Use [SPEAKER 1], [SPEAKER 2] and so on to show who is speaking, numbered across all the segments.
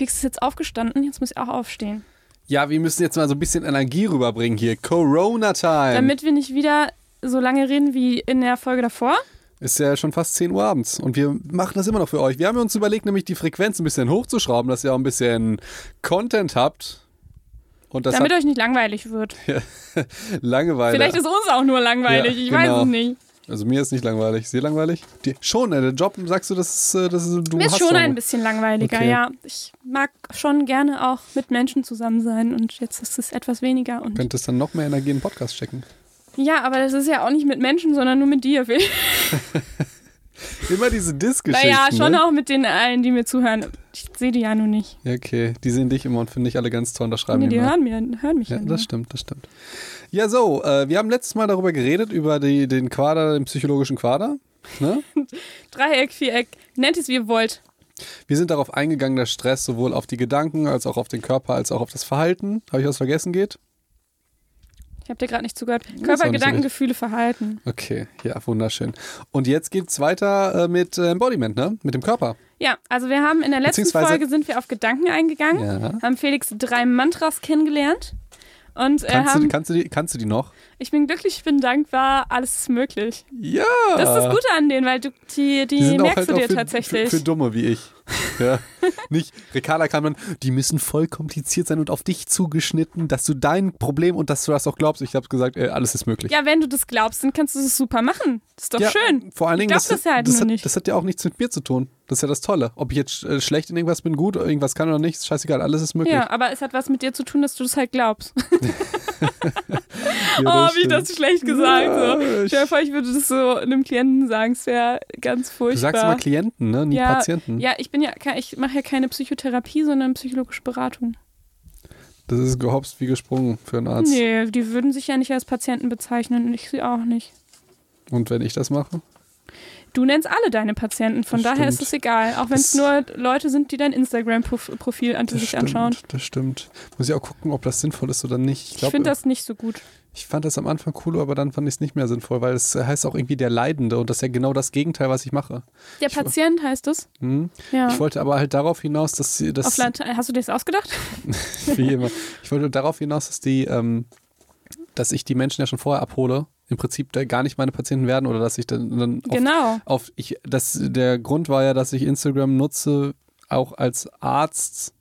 [SPEAKER 1] Fix ist jetzt aufgestanden, jetzt muss ich auch aufstehen.
[SPEAKER 2] Ja, wir müssen jetzt mal so ein bisschen Energie rüberbringen hier. Corona-Time.
[SPEAKER 1] Damit wir nicht wieder so lange reden wie in der Folge davor.
[SPEAKER 2] Ist ja schon fast 10 Uhr abends und wir machen das immer noch für euch. Wir haben uns überlegt, nämlich die Frequenz ein bisschen hochzuschrauben, dass ihr auch ein bisschen Content habt. Und das
[SPEAKER 1] Damit euch nicht langweilig wird.
[SPEAKER 2] Langeweile.
[SPEAKER 1] Vielleicht ist uns auch nur langweilig,
[SPEAKER 2] Ja,
[SPEAKER 1] ich weiß
[SPEAKER 2] genau.
[SPEAKER 1] es nicht.
[SPEAKER 2] Also mir ist nicht langweilig. Ist dir langweilig? Die, schon, äh, der Job, sagst du, das ist, äh, das ist du
[SPEAKER 1] Mir ist schon ein bisschen langweiliger,
[SPEAKER 2] Okay.
[SPEAKER 1] ja. Ich mag schon gerne auch mit Menschen zusammen sein und jetzt ist es etwas weniger. Und
[SPEAKER 2] Könntest dann noch mehr Energie in den Podcast stecken.
[SPEAKER 1] ja, aber das ist ja auch nicht mit Menschen, sondern nur mit dir, Phil.
[SPEAKER 2] Immer diese Diss-Geschichten.
[SPEAKER 1] Naja, schon
[SPEAKER 2] ne?
[SPEAKER 1] auch mit den allen, die mir zuhören. Ich sehe die ja nur nicht.
[SPEAKER 2] Okay. Die sehen dich immer und finden dich alle ganz toll und das schreiben
[SPEAKER 1] Nee,
[SPEAKER 2] die
[SPEAKER 1] die hören, mir, hören mich ja,
[SPEAKER 2] Ja, das stimmt, das stimmt. Ja, so, äh, wir haben letztes Mal darüber geredet, über die, den Quader, den psychologischen Quader. Ne?
[SPEAKER 1] Dreieck, Viereck, nennt es wie ihr wollt.
[SPEAKER 2] Wir sind darauf eingegangen, dass Stress sowohl auf die Gedanken als auch auf den Körper als auch auf das Verhalten, habe ich was vergessen geht?
[SPEAKER 1] Ich habe dir gerade nicht zugehört. Körper, Gedanken. Gefühle, Verhalten.
[SPEAKER 2] Okay, ja, wunderschön. Und jetzt geht's weiter äh, mit äh, Embodiment, ne? Mit dem Körper.
[SPEAKER 1] Ja, also wir haben in der letzten Folge sind wir auf Gedanken eingegangen,
[SPEAKER 2] Ja.
[SPEAKER 1] haben Felix drei Mantras kennengelernt und äh,
[SPEAKER 2] Kannst,
[SPEAKER 1] haben,
[SPEAKER 2] du, kannst, du die, kannst du die noch?
[SPEAKER 1] Ich bin glücklich, ich bin dankbar, alles ist möglich.
[SPEAKER 2] Ja.
[SPEAKER 1] Das ist das Gute an denen, weil du die, die,
[SPEAKER 2] Die
[SPEAKER 1] merkst
[SPEAKER 2] halt
[SPEAKER 1] du dir
[SPEAKER 2] für,
[SPEAKER 1] tatsächlich.
[SPEAKER 2] Für, für Dumme wie ich. Ja. Nicht, Ricarda kann man, die müssen voll kompliziert sein und auf dich zugeschnitten, dass du dein Problem und dass du das auch glaubst. Ich habe gesagt, äh, alles ist möglich.
[SPEAKER 1] ja, wenn du das glaubst, dann kannst du das super machen. Das ist doch schön.
[SPEAKER 2] Vor allen
[SPEAKER 1] Ich
[SPEAKER 2] Dingen,
[SPEAKER 1] glaub
[SPEAKER 2] das,
[SPEAKER 1] das ja halt
[SPEAKER 2] das, hat,
[SPEAKER 1] nicht.
[SPEAKER 2] das hat ja auch nichts mit mir zu tun. Das ist ja das Tolle. Ob ich jetzt äh, schlecht in irgendwas bin, gut, irgendwas kann oder nicht, ist scheißegal, alles ist möglich.
[SPEAKER 1] Ja, aber es hat was mit dir zu tun, dass du das halt glaubst.
[SPEAKER 2] Ja,
[SPEAKER 1] oh, wie
[SPEAKER 2] stimmt.
[SPEAKER 1] das schlecht gesagt.
[SPEAKER 2] Ja,
[SPEAKER 1] so.
[SPEAKER 2] ich-
[SPEAKER 1] Stell dir vor, ich würde das so einem Klienten sagen, es wäre ganz
[SPEAKER 2] Du
[SPEAKER 1] furchtbar.
[SPEAKER 2] sagst immer Klienten, ne? Nie
[SPEAKER 1] ja,
[SPEAKER 2] Patienten.
[SPEAKER 1] Ja, ich bin ja, ich mache ja keine Psychotherapie, sondern psychologische Beratung.
[SPEAKER 2] Das ist gehopst wie gesprungen für einen Arzt.
[SPEAKER 1] Nee, die würden sich ja nicht als Patienten bezeichnen und ich sie auch nicht.
[SPEAKER 2] Und wenn ich das mache?
[SPEAKER 1] Du nennst alle deine Patienten, von
[SPEAKER 2] Das
[SPEAKER 1] daher ist
[SPEAKER 2] stimmt.
[SPEAKER 1] es egal. Auch wenn es nur Leute sind, die dein Instagram-Profil an sich
[SPEAKER 2] stimmt,
[SPEAKER 1] anschauen.
[SPEAKER 2] das stimmt. Muss ich auch gucken, ob das sinnvoll ist oder nicht. Ich,
[SPEAKER 1] Ich finde das nicht so gut.
[SPEAKER 2] ich fand das am Anfang cool, aber dann fand ich es nicht mehr sinnvoll, weil es heißt auch irgendwie der Leidende und das ist ja genau das Gegenteil, was ich mache.
[SPEAKER 1] Der
[SPEAKER 2] Ich-
[SPEAKER 1] Patient heißt es.
[SPEAKER 2] Hm?
[SPEAKER 1] Ja.
[SPEAKER 2] Ich wollte aber halt darauf hinaus, dass sie das.
[SPEAKER 1] Hast du dir das ausgedacht?
[SPEAKER 2] wie immer. Ich wollte darauf hinaus, dass die, ähm, dass ich die Menschen ja schon vorher abhole, im Prinzip gar nicht meine Patienten werden oder dass ich dann, dann auf,
[SPEAKER 1] Genau.
[SPEAKER 2] auf ich, das, der Grund war ja, dass ich Instagram nutze, auch als Arzt,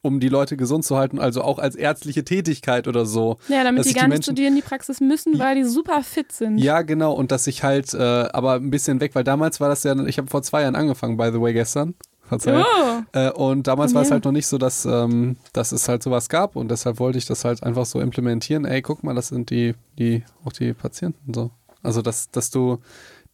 [SPEAKER 2] um die Leute gesund zu halten, also auch als ärztliche Tätigkeit oder so.
[SPEAKER 1] Ja, damit die gar
[SPEAKER 2] die
[SPEAKER 1] nicht zu
[SPEAKER 2] Menschen-
[SPEAKER 1] dir in die Praxis müssen, weil die super fit sind.
[SPEAKER 2] Ja, genau, und dass ich halt, äh, aber ein bisschen weg, weil damals war das ja, ich habe vor zwei Jahren angefangen, by the way, gestern. Verzeihung.
[SPEAKER 1] Oh,
[SPEAKER 2] Äh, und damals war es halt noch nicht so, dass, ähm, dass es halt sowas gab und deshalb wollte ich das halt einfach so implementieren. Ey, guck mal, das sind die, die, auch die Patienten so. Also, dass, dass du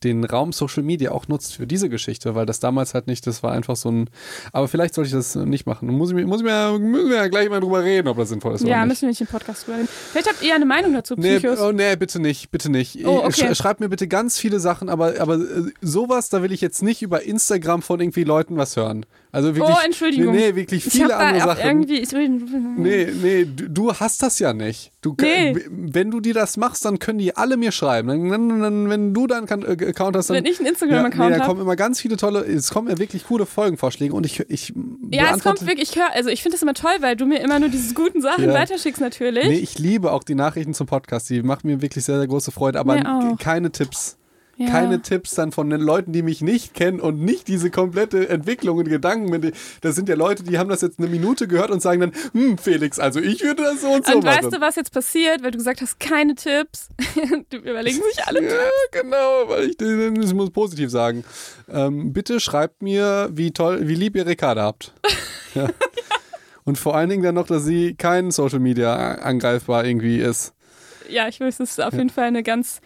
[SPEAKER 2] den Raum Social Media auch nutzt für diese Geschichte, weil das damals halt nicht, das war einfach so ein, aber vielleicht sollte ich das nicht machen. Muss ich, mir- muss ich mir, müssen wir ja gleich mal drüber reden, ob das sinnvoll ist
[SPEAKER 1] ja,
[SPEAKER 2] oder nicht.
[SPEAKER 1] müssen wir nicht im Podcast drüber reden. Vielleicht habt ihr ja eine Meinung dazu,
[SPEAKER 2] Nee,
[SPEAKER 1] Psychos.
[SPEAKER 2] oh, nee, bitte nicht, bitte nicht.
[SPEAKER 1] Oh, okay.
[SPEAKER 2] Sch schreibt mir bitte ganz viele Sachen, aber, aber äh, sowas, da will ich jetzt nicht über Instagram von irgendwie Leuten was hören. Also wirklich,
[SPEAKER 1] oh, Entschuldigung.
[SPEAKER 2] Nee, nee, wirklich
[SPEAKER 1] ich
[SPEAKER 2] viele
[SPEAKER 1] da
[SPEAKER 2] andere Sachen.
[SPEAKER 1] irgendwie. Ich will,
[SPEAKER 2] Nee, nee, du, du hast das ja nicht. Du,
[SPEAKER 1] Nee.
[SPEAKER 2] Wenn du dir das machst, dann können die alle mir schreiben. Dann, dann, wenn du dann kan- äh, Account hast, dann,
[SPEAKER 1] Wenn ich einen
[SPEAKER 2] ja,
[SPEAKER 1] Instagram-Account
[SPEAKER 2] nee, dann
[SPEAKER 1] habe.
[SPEAKER 2] kommen immer ganz viele tolle, es kommen ja wirklich coole Folgenvorschläge und ich, ich
[SPEAKER 1] Ja, es kommt wirklich, ich höre, also ich finde das immer toll, weil du mir immer nur diese guten Sachen
[SPEAKER 2] Ja.
[SPEAKER 1] weiterschickst natürlich.
[SPEAKER 2] Nee, ich liebe auch die Nachrichten zum Podcast. Die machen mir wirklich sehr, sehr große Freude. Aber
[SPEAKER 1] Mir
[SPEAKER 2] keine Tipps.
[SPEAKER 1] Ja.
[SPEAKER 2] Keine Tipps dann von den Leuten, die mich nicht kennen und nicht diese komplette Entwicklung und Gedanken. Das sind ja Leute, die haben das jetzt eine Minute gehört und sagen dann, hm, Felix, also ich würde das so und so
[SPEAKER 1] Und
[SPEAKER 2] machen.
[SPEAKER 1] weißt du, was jetzt passiert, weil du gesagt hast, keine Tipps? die überlegen sich alle
[SPEAKER 2] Ja,
[SPEAKER 1] Tipps.
[SPEAKER 2] genau, weil ich das muss positiv sagen. Ähm, bitte schreibt mir, wie toll, wie lieb ihr Ricarda habt. Ja. Und vor allen Dingen dann noch, dass sie kein Social Media angreifbar irgendwie ist.
[SPEAKER 1] Ja, ich weiß, es ist auf jeden Fall eine ganz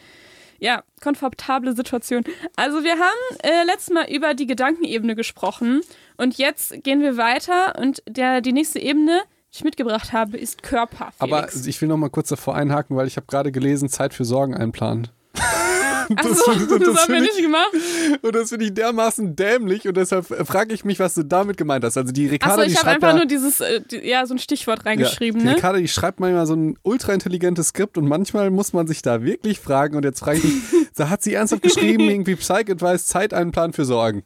[SPEAKER 1] ja, komfortable Situation. Also wir haben äh, letztes Mal über die Gedankenebene gesprochen und jetzt gehen wir weiter und der, die nächste Ebene, die ich mitgebracht habe, ist Körper.
[SPEAKER 2] Aber
[SPEAKER 1] Felix.
[SPEAKER 2] ich will noch mal kurz davor einhaken, weil ich habe gerade gelesen, Zeit für Sorgen einplanen. Das-
[SPEAKER 1] das,
[SPEAKER 2] das
[SPEAKER 1] haben wir nicht gemacht.
[SPEAKER 2] Und das finde ich dermaßen dämlich und deshalb frage ich mich, was du damit gemeint hast. Also die Ricarda,
[SPEAKER 1] Achso, ich habe einfach
[SPEAKER 2] ja,
[SPEAKER 1] nur dieses, äh, die, ja, so ein Stichwort reingeschrieben,
[SPEAKER 2] ja, die
[SPEAKER 1] ne?
[SPEAKER 2] Ricarda, die schreibt manchmal so ein ultra intelligentes Skript und manchmal muss man sich da wirklich fragen und jetzt frage ich mich, da hat sie ernsthaft geschrieben, irgendwie Psych-Advice, Zeit einen Plan für Sorgen.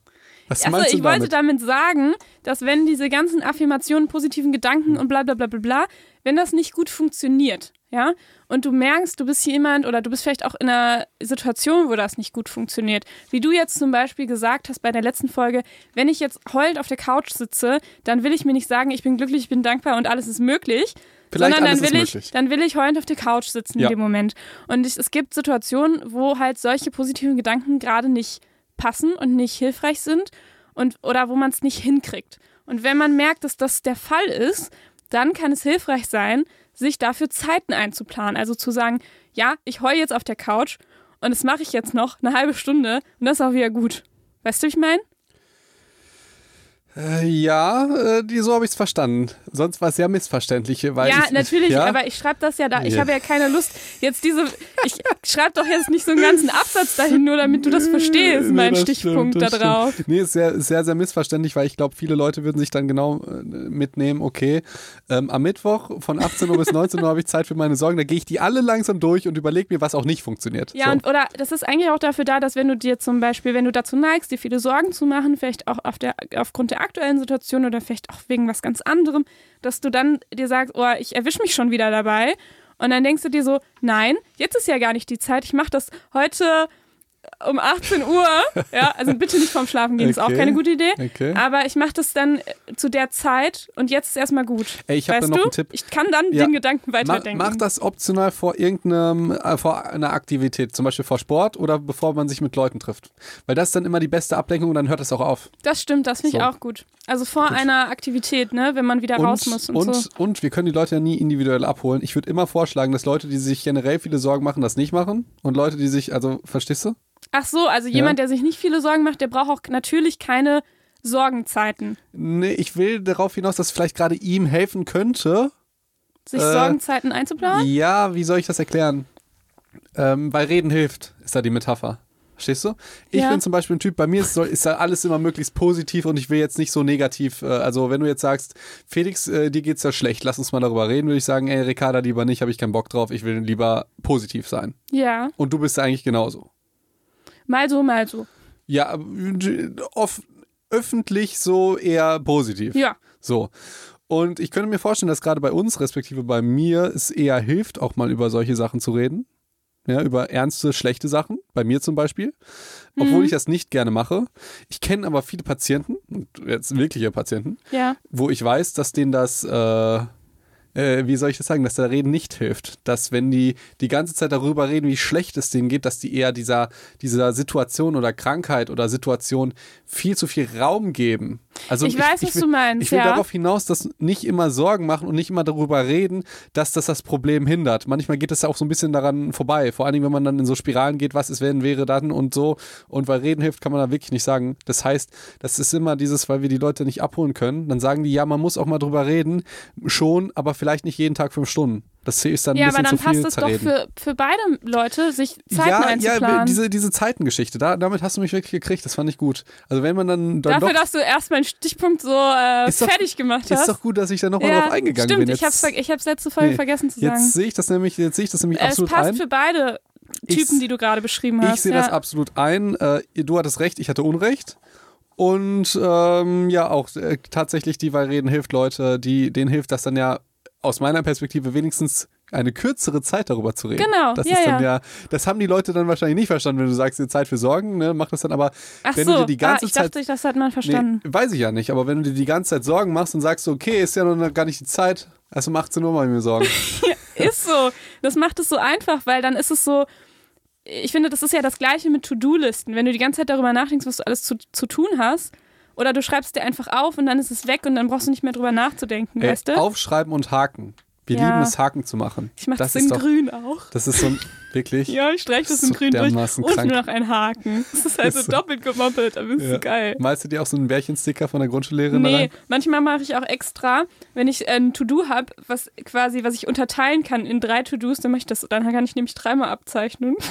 [SPEAKER 2] Was
[SPEAKER 1] Also ich
[SPEAKER 2] du
[SPEAKER 1] wollte
[SPEAKER 2] damit?
[SPEAKER 1] damit sagen, dass wenn diese ganzen Affirmationen, positiven Gedanken und bla bla bla bla bla, wenn das nicht gut funktioniert, ja, und du merkst, du bist jemand oder du bist vielleicht auch in einer Situation, wo das nicht gut funktioniert, wie du jetzt zum Beispiel gesagt hast bei der letzten Folge, wenn ich jetzt heulend auf der Couch sitze, dann will ich mir nicht sagen, ich bin glücklich, ich bin dankbar und alles ist möglich,
[SPEAKER 2] Vielleicht
[SPEAKER 1] sondern dann will ich,
[SPEAKER 2] möglich.
[SPEAKER 1] dann will ich heulend auf der Couch sitzen
[SPEAKER 2] Ja.
[SPEAKER 1] in dem Moment. Und ich, es gibt Situationen, wo halt solche positiven Gedanken gerade nicht passen und nicht hilfreich sind und oder wo man es nicht hinkriegt. Und wenn man merkt, dass das der Fall ist, dann kann es hilfreich sein, sich dafür Zeiten einzuplanen. Also zu sagen, ja, ich heule jetzt auf der Couch und das mache ich jetzt noch eine halbe Stunde und das ist auch wieder gut. Weißt du, wie ich meine?
[SPEAKER 2] Äh, ja, äh, die, so habe ich es verstanden. Sonst war es sehr missverständlich. Weil
[SPEAKER 1] Ja,
[SPEAKER 2] ich,
[SPEAKER 1] natürlich,
[SPEAKER 2] ja?
[SPEAKER 1] aber ich schreibe das ja da. Ich
[SPEAKER 2] Ja.
[SPEAKER 1] habe ja keine Lust, jetzt diese. Ich schreibe doch jetzt nicht so einen ganzen Absatz dahin, nur damit du das verstehst,
[SPEAKER 2] Nee,
[SPEAKER 1] mein
[SPEAKER 2] das
[SPEAKER 1] Stichpunkt
[SPEAKER 2] stimmt,
[SPEAKER 1] da drauf.
[SPEAKER 2] Stimmt. Nee, ist sehr, sehr, sehr missverständlich, weil ich glaube, viele Leute würden sich dann genau äh, mitnehmen, okay, ähm, am Mittwoch von 18 Uhr bis 19 Uhr habe ich Zeit für meine Sorgen, da gehe ich die alle langsam durch und überlege mir, was auch nicht funktioniert.
[SPEAKER 1] Ja,
[SPEAKER 2] so.
[SPEAKER 1] und oder das ist eigentlich auch dafür da, dass wenn du dir zum Beispiel, wenn du dazu neigst, dir viele Sorgen zu machen, vielleicht auch auf der, aufgrund der aktuellen Situation oder vielleicht auch wegen was ganz anderem, dass du dann dir sagst, oh, ich erwische mich schon wieder dabei. Und dann denkst du dir so, nein, jetzt ist ja gar nicht die Zeit. Ich mache das heute um 18 Uhr. Ja, also bitte nicht vorm Schlafen gehen, ist auch
[SPEAKER 2] Okay.
[SPEAKER 1] keine gute Idee.
[SPEAKER 2] Okay.
[SPEAKER 1] Aber ich mache das dann äh, zu der Zeit und jetzt ist erstmal gut.
[SPEAKER 2] Ey, ich habe noch
[SPEAKER 1] du?
[SPEAKER 2] einen Tipp.
[SPEAKER 1] Ich kann dann
[SPEAKER 2] Ja.
[SPEAKER 1] den Gedanken
[SPEAKER 2] Mach,
[SPEAKER 1] weiterdenken.
[SPEAKER 2] mach das optional vor irgendeinem, äh, vor einer Aktivität, zum Beispiel vor Sport oder bevor man sich mit Leuten trifft. Weil das ist dann immer die beste Ablenkung und dann hört es auch auf.
[SPEAKER 1] Das stimmt, das finde ich
[SPEAKER 2] So.
[SPEAKER 1] auch gut. Also vor einer Aktivität, ne, wenn man wieder raus muss und,
[SPEAKER 2] und,
[SPEAKER 1] so.
[SPEAKER 2] und wir können die Leute ja nie individuell abholen. Ich würde immer vorschlagen, dass Leute, die sich generell viele Sorgen machen, das nicht machen. Und Leute, die sich, also, verstehst du?
[SPEAKER 1] Ach so, also jemand, der sich nicht viele Sorgen macht, der braucht auch natürlich keine Sorgenzeiten.
[SPEAKER 2] Nee, ich will darauf hinaus, dass vielleicht gerade ihm helfen könnte.
[SPEAKER 1] Sich
[SPEAKER 2] Äh,
[SPEAKER 1] Sorgenzeiten einzuplanen?
[SPEAKER 2] Ja, wie soll ich das erklären? Ähm, weil Reden hilft, ist da die Metapher. Verstehst du? Ich
[SPEAKER 1] Ja.
[SPEAKER 2] bin zum Beispiel ein Typ, bei mir ist, ist da alles immer möglichst positiv und ich will jetzt nicht so negativ. Äh, also, wenn du jetzt sagst, Felix, äh, dir geht's ja schlecht, lass uns mal darüber reden, würde ich sagen, ey, Ricarda, lieber nicht, habe ich keinen Bock drauf, ich will lieber positiv sein.
[SPEAKER 1] Ja,
[SPEAKER 2] Und du bist ja eigentlich genauso.
[SPEAKER 1] Mal so, mal so.
[SPEAKER 2] Ja, off, öffentlich so eher positiv.
[SPEAKER 1] Ja,
[SPEAKER 2] So. Und ich könnte mir vorstellen, dass gerade bei uns, respektive bei mir, es eher hilft, auch mal über solche Sachen zu reden. Ja, über ernste, schlechte Sachen. Bei mir zum Beispiel. Obwohl
[SPEAKER 1] Mhm.
[SPEAKER 2] ich das nicht gerne mache. Ich kenne aber viele Patienten, jetzt wirkliche Patienten,
[SPEAKER 1] ja.
[SPEAKER 2] wo ich weiß, dass denen das, äh, äh, wie soll ich das sagen, dass der Reden nicht hilft. Dass wenn die die ganze Zeit darüber reden, wie schlecht es denen geht, dass die eher dieser, dieser Situation oder Krankheit oder Situation viel zu viel Raum geben. Also
[SPEAKER 1] Ich weiß, was
[SPEAKER 2] will,
[SPEAKER 1] du meinst,
[SPEAKER 2] Ich will
[SPEAKER 1] ja.
[SPEAKER 2] darauf hinaus, dass nicht immer Sorgen machen und nicht immer darüber reden, dass das das Problem hindert. Manchmal geht es ja auch so ein bisschen daran vorbei. Vor allen Dingen, wenn man dann in so Spiralen geht, was ist, wenn, wäre dann und so. Und weil Reden hilft, kann man da wirklich nicht sagen. Das heißt, das ist immer dieses, weil wir die Leute nicht abholen können. Dann sagen die, ja, man muss auch mal drüber reden. Schon, aber vielleicht nicht jeden Tag fünf Stunden. Das ist dann ein
[SPEAKER 1] Ja,
[SPEAKER 2] bisschen
[SPEAKER 1] aber dann
[SPEAKER 2] zu viel
[SPEAKER 1] passt es doch für, für beide Leute, sich Zeiten
[SPEAKER 2] ja,
[SPEAKER 1] einzuplanen.
[SPEAKER 2] ja, diese, diese Zeitengeschichte, da, damit hast du mich wirklich gekriegt, das fand ich gut. Also wenn man dann, dann
[SPEAKER 1] Dafür,
[SPEAKER 2] doch,
[SPEAKER 1] dass du erst meinen Stichpunkt so äh,
[SPEAKER 2] Ist doch-
[SPEAKER 1] fertig gemacht hast.
[SPEAKER 2] ist doch gut, dass ich da nochmal
[SPEAKER 1] ja,
[SPEAKER 2] drauf eingegangen
[SPEAKER 1] stimmt,
[SPEAKER 2] bin.
[SPEAKER 1] ich ver- ich hab's letzte Folge
[SPEAKER 2] Nee,
[SPEAKER 1] vergessen zu sagen.
[SPEAKER 2] Jetzt sehe ich das nämlich, jetzt sehe ich das nämlich
[SPEAKER 1] es
[SPEAKER 2] absolut
[SPEAKER 1] passt
[SPEAKER 2] ein.
[SPEAKER 1] für beide
[SPEAKER 2] Ich-
[SPEAKER 1] Typen, die du gerade beschrieben hast.
[SPEAKER 2] Ich sehe
[SPEAKER 1] ja.
[SPEAKER 2] das absolut ein. Äh, du hattest recht, ich hatte Unrecht. Und ähm, ja, auch äh, tatsächlich die, weil Reden hilft Leute, die, denen hilft das dann ja aus meiner Perspektive wenigstens eine kürzere Zeit darüber zu reden.
[SPEAKER 1] Genau,
[SPEAKER 2] das
[SPEAKER 1] ja,
[SPEAKER 2] ist dann
[SPEAKER 1] ja.
[SPEAKER 2] ja. Das haben die Leute dann wahrscheinlich nicht verstanden, wenn du sagst, dir Zeit für Sorgen, ne, mach das dann aber,
[SPEAKER 1] Ach
[SPEAKER 2] wenn
[SPEAKER 1] so,
[SPEAKER 2] du dir die ganze
[SPEAKER 1] ah, ich
[SPEAKER 2] Zeit
[SPEAKER 1] dachte, das hat man verstanden.
[SPEAKER 2] Nee, weiß ich ja nicht, aber wenn du dir die ganze Zeit Sorgen machst und sagst, okay, ist ja noch gar nicht die Zeit, also um 18 Uhr mache ich mir Sorgen.
[SPEAKER 1] Ist so. Das macht es so einfach, weil dann ist es so. Ich finde, das ist ja das Gleiche mit To-Do-Listen. Wenn du die ganze Zeit darüber nachdenkst, was du alles zu, zu tun hast, oder du schreibst dir einfach auf und dann ist es weg und dann brauchst du nicht mehr drüber nachzudenken,
[SPEAKER 2] Ey,
[SPEAKER 1] weißt du?
[SPEAKER 2] Aufschreiben und haken. Wir
[SPEAKER 1] Ja.
[SPEAKER 2] lieben es, Haken zu machen.
[SPEAKER 1] ich mach das,
[SPEAKER 2] ist
[SPEAKER 1] in
[SPEAKER 2] doch,
[SPEAKER 1] grün auch.
[SPEAKER 2] Das ist so ein, wirklich.
[SPEAKER 1] Ja, ich streiche das
[SPEAKER 2] so
[SPEAKER 1] in grün durch und
[SPEAKER 2] krank.
[SPEAKER 1] nur noch ein Haken. Das ist halt so
[SPEAKER 2] so.
[SPEAKER 1] doppelt gemoppelt, aber ist
[SPEAKER 2] Ja.
[SPEAKER 1] so geil.
[SPEAKER 2] Malst du dir auch so einen Bärchensticker von der Grundschullehrerin
[SPEAKER 1] Nee,
[SPEAKER 2] rein?
[SPEAKER 1] manchmal mache ich auch extra, wenn ich ein To-Do habe, was quasi, was ich unterteilen kann in drei To-Dos, dann mache ich das, dann kann ich nämlich dreimal abzeichnen.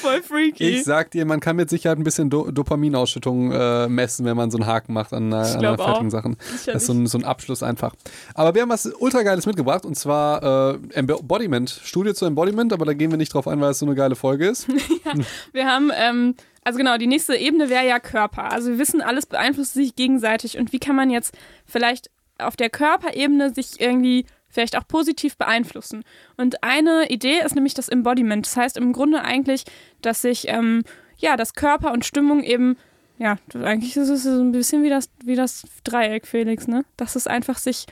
[SPEAKER 1] Voll freaky.
[SPEAKER 2] Ich sag dir, man kann mit Sicherheit ein bisschen Do Dopaminausschüttung äh, messen, wenn man so einen Haken macht an, einer-
[SPEAKER 1] Ich
[SPEAKER 2] an einer fertigen. Sachen.
[SPEAKER 1] Sicherlich.
[SPEAKER 2] Das ist so ein, so ein Abschluss einfach. Aber wir haben was ultra geiles mitgebracht und zwar äh, Embodiment. Studie zu Embodiment, aber da gehen wir nicht drauf ein, weil es so eine geile Folge ist.
[SPEAKER 1] Wir haben, ähm, also genau, die nächste Ebene wäre ja Körper. Also wir wissen, alles beeinflusst sich gegenseitig. Und wie kann man jetzt vielleicht auf der Körperebene sich irgendwie vielleicht auch positiv beeinflussen? Und eine Idee ist nämlich das Embodiment. Das heißt im Grunde eigentlich, dass sich, ähm, ja, das Körper und Stimmung eben, ja, eigentlich ist es so ein bisschen wie das, wie das Dreieck, Felix, ne? Dass es einfach sich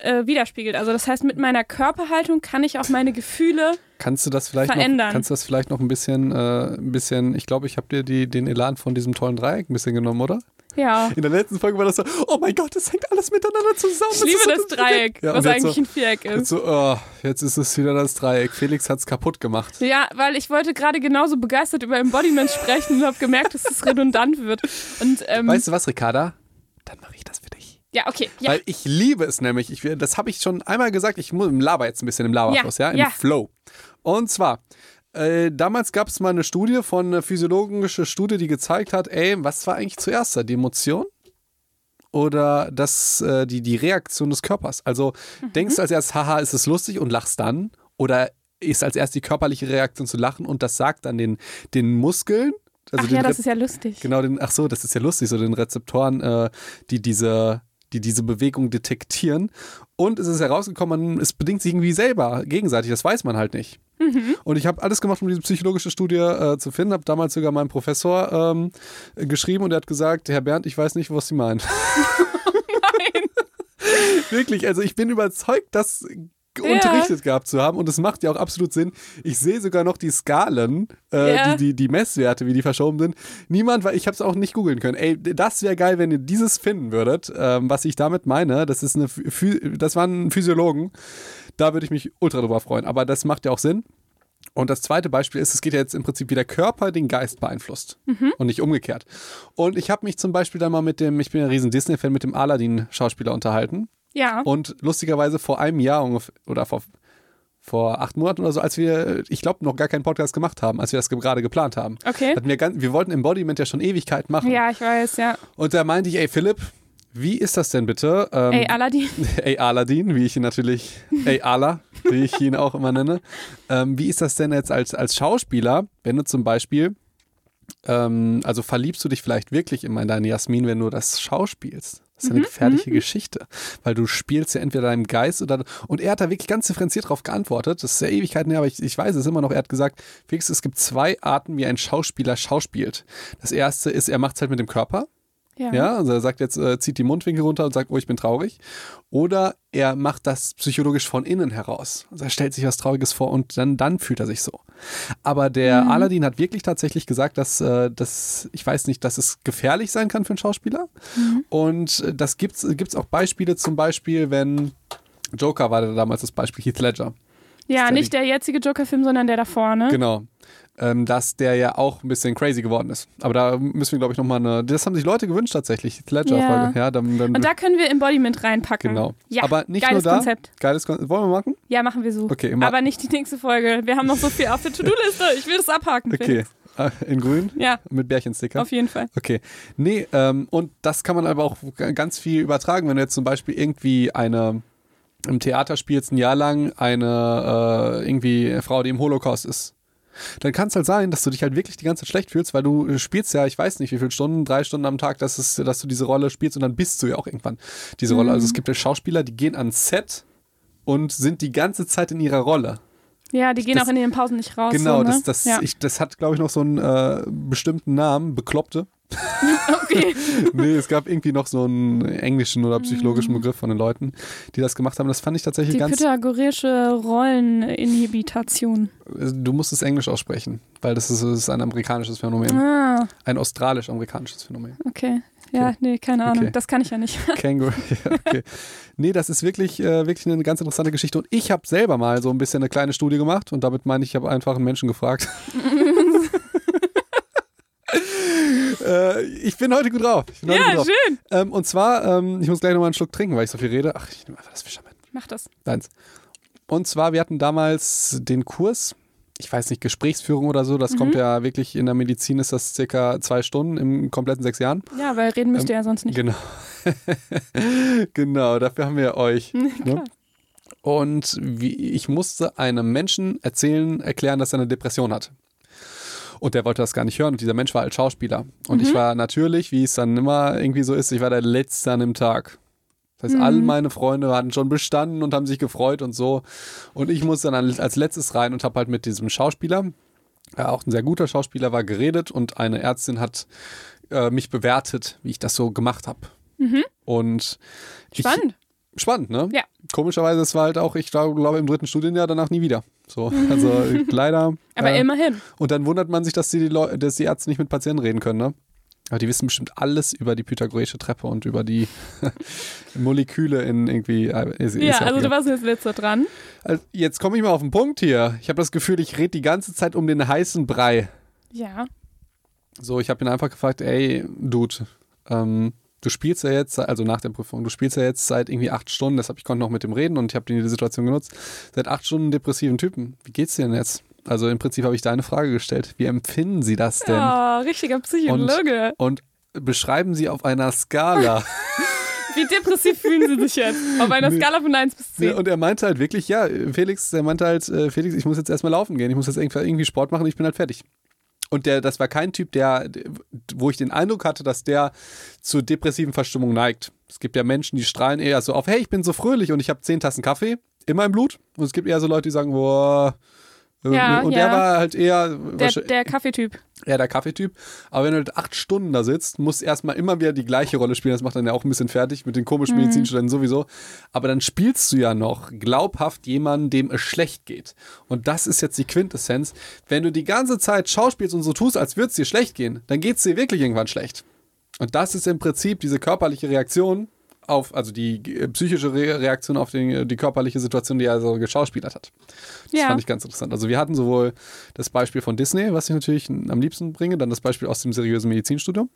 [SPEAKER 1] äh, widerspiegelt. Also das heißt, mit meiner Körperhaltung kann ich auch meine Gefühle
[SPEAKER 2] Kannst du das vielleicht
[SPEAKER 1] Verändern.
[SPEAKER 2] noch, kannst du das vielleicht noch ein bisschen, äh, ein bisschen, ich glaube, ich habe dir die, den Elan von diesem tollen Dreieck ein bisschen genommen, oder?
[SPEAKER 1] Ja.
[SPEAKER 2] In der letzten Folge war das so, oh mein Gott, das hängt alles miteinander zusammen.
[SPEAKER 1] Ich liebe
[SPEAKER 2] ist so
[SPEAKER 1] das Dreieck,
[SPEAKER 2] Ja,
[SPEAKER 1] was
[SPEAKER 2] jetzt
[SPEAKER 1] eigentlich
[SPEAKER 2] so,
[SPEAKER 1] ein Viereck
[SPEAKER 2] Jetzt
[SPEAKER 1] ist.
[SPEAKER 2] so, oh, jetzt ist es wieder das Dreieck. Felix hat es kaputt gemacht.
[SPEAKER 1] Ja, weil ich wollte gerade genauso begeistert über Embodiment sprechen und habe gemerkt, dass es redundant wird. Und ähm,
[SPEAKER 2] Weißt du was, Ricarda? Dann mache ich das für dich.
[SPEAKER 1] ja, okay, ja,
[SPEAKER 2] Weil ich liebe es nämlich. Ich, das habe ich schon einmal gesagt. Ich muss im Laber jetzt ein bisschen im Laberfluss, ja,
[SPEAKER 1] Ja,
[SPEAKER 2] im
[SPEAKER 1] ja.
[SPEAKER 2] Flow. Und zwar, äh, damals gab es mal eine Studie von, eine physiologische Studie, die gezeigt hat, ey, was war eigentlich zuerst da? Die Emotion? Oder das, äh, die, die Reaktion des Körpers? Also
[SPEAKER 1] Mhm.
[SPEAKER 2] denkst du als erstes, haha, ist es lustig und lachst dann? Oder ist als erst die körperliche Reaktion zu lachen und das sagt dann den, den Muskeln? Also
[SPEAKER 1] ach
[SPEAKER 2] den
[SPEAKER 1] ja, das
[SPEAKER 2] Rez-
[SPEAKER 1] ist ja lustig.
[SPEAKER 2] Genau, den, ach so, das ist ja lustig, so den Rezeptoren, äh, die diese die diese Bewegung detektieren. Und es ist herausgekommen, man- es bedingt sich irgendwie selber gegenseitig, das weiß man halt nicht. Und ich habe alles gemacht, um diese psychologische Studie äh, zu finden, habe damals sogar meinem Professor ähm, geschrieben und er hat gesagt, Herr Bernd, ich weiß nicht, was Sie meinen.
[SPEAKER 1] Nein.
[SPEAKER 2] Wirklich, also ich bin überzeugt, das unterrichtet gehabt zu haben und es macht ja auch absolut Sinn. Ich sehe sogar noch die Skalen, äh,
[SPEAKER 1] Ja.
[SPEAKER 2] die, die, die Messwerte, wie die verschoben sind. Niemand, weil ich habe es auch nicht googeln können. Ey, das wäre geil, wenn ihr dieses finden würdet. Ähm, was ich damit meine, das ist eine, das waren Physiologen. Da würde ich mich ultra drüber freuen. Aber das macht ja auch Sinn. Und das zweite Beispiel ist, es geht ja jetzt im Prinzip, wie der Körper den Geist beeinflusst und nicht umgekehrt. Und ich habe mich zum Beispiel dann mal mit dem, ich bin ja ein riesen Disney-Fan, mit dem Aladdin-Schauspieler unterhalten.
[SPEAKER 1] Ja,
[SPEAKER 2] Und lustigerweise vor einem Jahr ungefähr, oder vor, vor acht Monaten oder so, als wir, ich glaube, noch gar keinen Podcast gemacht haben, als wir das ge- gerade geplant haben.
[SPEAKER 1] okay.
[SPEAKER 2] Hatten wir, ganz, wir wollten Embodiment ja schon Ewigkeit machen.
[SPEAKER 1] Ja, ich weiß, ja.
[SPEAKER 2] Und da meinte ich, ey Philipp, wie ist das denn bitte? Ähm,
[SPEAKER 1] Ey, Aladdin.
[SPEAKER 2] ey Aladdin, wie ich ihn natürlich, ey Ala, wie ich ihn auch immer nenne. Ähm, wie ist das denn jetzt als, als Schauspieler, wenn du zum Beispiel, ähm, also verliebst du dich vielleicht wirklich immer in deine Jasmin, wenn du das schauspielst? Das ist eine gefährliche Geschichte, weil du spielst ja entweder deinem Geist oder und er hat da wirklich ganz differenziert darauf geantwortet. Das ist ja Ewigkeiten her, aber ich, ich weiß es immer noch. Er hat gesagt, Felix, es gibt zwei Arten, wie ein Schauspieler schauspielt. Das erste ist, er macht es halt mit dem Körper.
[SPEAKER 1] Ja.
[SPEAKER 2] Ja, also er sagt jetzt, äh, zieht die Mundwinkel runter und sagt, oh, ich bin traurig. Oder er macht das psychologisch von innen heraus. Also er stellt sich was Trauriges vor und dann, dann fühlt er sich so. Aber der Aladdin hat wirklich tatsächlich gesagt, dass, äh, dass, ich weiß nicht, dass es gefährlich sein kann für einen Schauspieler. Und äh, das gibt's gibt's auch Beispiele, zum Beispiel, wenn Joker war da damals das Beispiel, Heath Ledger.
[SPEAKER 1] Ja,
[SPEAKER 2] Ist
[SPEAKER 1] nicht der jetzige Joker-Film, sondern der davor, ne?
[SPEAKER 2] Genau. Ähm, dass der ja auch ein bisschen crazy geworden ist. Aber da müssen wir, glaube ich, nochmal eine. Das haben sich Leute gewünscht tatsächlich. Heath Ledger-Folge.
[SPEAKER 1] Ja.
[SPEAKER 2] Ja, dann, dann,
[SPEAKER 1] Und da können wir Embodiment reinpacken.
[SPEAKER 2] Genau.
[SPEAKER 1] Ja,
[SPEAKER 2] Aber nicht
[SPEAKER 1] geiles
[SPEAKER 2] nur da.
[SPEAKER 1] Konzept.
[SPEAKER 2] Geiles Konzept. Wollen wir machen?
[SPEAKER 1] Ja, machen wir so.
[SPEAKER 2] Okay, immer-
[SPEAKER 1] Aber nicht die nächste Folge. Wir haben noch so viel auf der To-Do-Liste. Ich will das abhaken.
[SPEAKER 2] Okay. Äh, In grün?
[SPEAKER 1] Ja,
[SPEAKER 2] Mit Bärchensticker?
[SPEAKER 1] auf jeden Fall.
[SPEAKER 2] Okay. Nee, ähm, und das kann man aber auch ganz viel übertragen, wenn du jetzt zum Beispiel irgendwie eine im Theater spielst ein Jahr lang eine äh, irgendwie Frau, die im Holocaust ist. Dann kann es halt sein, dass du dich halt wirklich die ganze Zeit schlecht fühlst, weil du äh, spielst ja, ich weiß nicht, wie viele Stunden, drei Stunden am Tag, dass, es, dass du diese Rolle spielst und dann bist du ja auch irgendwann diese Rolle. Also es gibt ja Schauspieler, die gehen ans Set und sind die ganze Zeit in ihrer Rolle.
[SPEAKER 1] Ja, die gehen
[SPEAKER 2] Das-
[SPEAKER 1] auch in den Pausen nicht raus.
[SPEAKER 2] Genau,
[SPEAKER 1] so, ne?
[SPEAKER 2] das, das,
[SPEAKER 1] ja.
[SPEAKER 2] ich, das hat, glaube ich, noch so einen äh, bestimmten Namen, Bekloppte.
[SPEAKER 1] okay.
[SPEAKER 2] nee, es gab irgendwie noch so einen englischen oder psychologischen Begriff von den Leuten, die das gemacht haben. Das fand ich tatsächlich
[SPEAKER 1] Die
[SPEAKER 2] ganz.
[SPEAKER 1] pythagoreische Rolleninhibitation.
[SPEAKER 2] Du musst es Englisch aussprechen, weil das ist, das ist ein amerikanisches Phänomen.
[SPEAKER 1] Ah,
[SPEAKER 2] Ein australisch-amerikanisches Phänomen.
[SPEAKER 1] okay. Ja,
[SPEAKER 2] Okay.
[SPEAKER 1] nee, keine Ahnung.
[SPEAKER 2] Okay.
[SPEAKER 1] Das kann ich ja nicht.
[SPEAKER 2] Känguru. ja, okay. Nee, das ist wirklich, äh, wirklich eine ganz interessante Geschichte. Und ich habe selber mal so ein bisschen eine kleine Studie gemacht und damit meine ich, ich habe einfach einen Menschen gefragt. äh, ich bin heute gut drauf. Bin heute
[SPEAKER 1] ja,
[SPEAKER 2] gut drauf.
[SPEAKER 1] schön.
[SPEAKER 2] Ähm, und zwar, ähm, ich muss gleich nochmal einen Schluck trinken, weil ich so viel rede. Ach, ich nehme einfach das Fischermann.
[SPEAKER 1] Mach das.
[SPEAKER 2] Deins. Und zwar, wir hatten damals den Kurs, ich weiß nicht, Gesprächsführung oder so. Das
[SPEAKER 1] Mhm.
[SPEAKER 2] kommt ja wirklich in der Medizin ist das circa zwei Stunden im kompletten sechs Jahren.
[SPEAKER 1] Ja, weil reden müsst ihr ja sonst nicht.
[SPEAKER 2] Genau. genau, dafür haben wir euch. Ne? Und wie, ich musste einem Menschen erzählen, erklären, dass er eine Depression hat. Und der wollte das gar nicht hören. Und dieser Mensch war als Schauspieler. Und ich war natürlich, wie es dann immer irgendwie so ist, ich war der Letzte an dem Tag. Das heißt, all meine Freunde hatten schon bestanden und haben sich gefreut und so. Und ich musste dann als letztes rein und habe halt mit diesem Schauspieler, der auch ein sehr guter Schauspieler war, geredet. Und eine Ärztin hat äh, mich bewertet, wie ich das so gemacht habe. Und ich,
[SPEAKER 1] Spannend.
[SPEAKER 2] Spannend, ne?
[SPEAKER 1] Ja.
[SPEAKER 2] Komischerweise, es war halt auch, ich glaube, im dritten Studienjahr danach nie wieder. So, also leider.
[SPEAKER 1] Aber
[SPEAKER 2] äh,
[SPEAKER 1] immerhin.
[SPEAKER 2] Und dann wundert man sich, dass die, Leu dass die Ärzte nicht mit Patienten reden können, ne? Aber die wissen bestimmt alles über die pythagoreische Treppe und über die Moleküle in irgendwie. Äh, ist, ist
[SPEAKER 1] Ja,
[SPEAKER 2] auch
[SPEAKER 1] also du warst jetzt letzter dran.
[SPEAKER 2] Also, jetzt komme ich mal auf den Punkt hier. Ich habe das Gefühl, ich rede die ganze Zeit um den heißen Brei.
[SPEAKER 1] Ja.
[SPEAKER 2] So, ich habe ihn einfach gefragt, ey, Dude, ähm, du spielst ja jetzt, also nach der Prüfung, du spielst ja jetzt seit irgendwie acht Stunden, deshalb ich konnte noch mit dem reden und ich habe die Situation genutzt, seit acht Stunden depressiven Typen. Wie geht's dir denn jetzt? Also im Prinzip habe ich deine Frage gestellt. Wie empfinden Sie das denn?
[SPEAKER 1] Oh, richtiger Psychologe.
[SPEAKER 2] Und beschreiben Sie auf einer Skala.
[SPEAKER 1] Wie depressiv fühlen Sie sich jetzt? Auf einer. Skala von 1 bis 10.
[SPEAKER 2] und er meinte halt wirklich, ja, Felix, der meinte halt, äh, Felix, ich muss jetzt erstmal laufen gehen, ich muss jetzt irgendwie Sport machen, ich bin halt fertig. Und der, das war kein Typ, der, wo ich den Eindruck hatte, dass der zur depressiven Verstimmung neigt. Es gibt ja Menschen, die strahlen eher so auf, hey, ich bin so fröhlich und ich habe zehn Tassen Kaffee, immer im Blut. Und es gibt eher so Leute, die sagen, boah.
[SPEAKER 1] Ja,
[SPEAKER 2] und
[SPEAKER 1] ja.
[SPEAKER 2] der war halt eher,
[SPEAKER 1] der, der Kaffeetyp.
[SPEAKER 2] eher der Kaffeetyp. Aber wenn du halt acht Stunden da sitzt, musst erstmal immer wieder die gleiche Rolle spielen. Das macht dann ja auch ein bisschen fertig mit den komischen Medizinstudenten sowieso. Aber dann spielst du ja noch glaubhaft jemanden, dem es schlecht geht. Und das ist jetzt die Quintessenz. Wenn du die ganze Zeit schauspielst und so tust, als würde es dir schlecht gehen, dann geht es dir wirklich irgendwann schlecht. Und das ist im Prinzip diese körperliche Reaktion auf, also die äh, psychische Re Reaktion auf den, die körperliche Situation, die er so geschauspielert hat. Das
[SPEAKER 1] Ja.
[SPEAKER 2] fand ich ganz interessant. Also wir hatten sowohl das Beispiel von Disney, was ich natürlich am liebsten bringe, dann das Beispiel aus dem seriösen Medizinstudium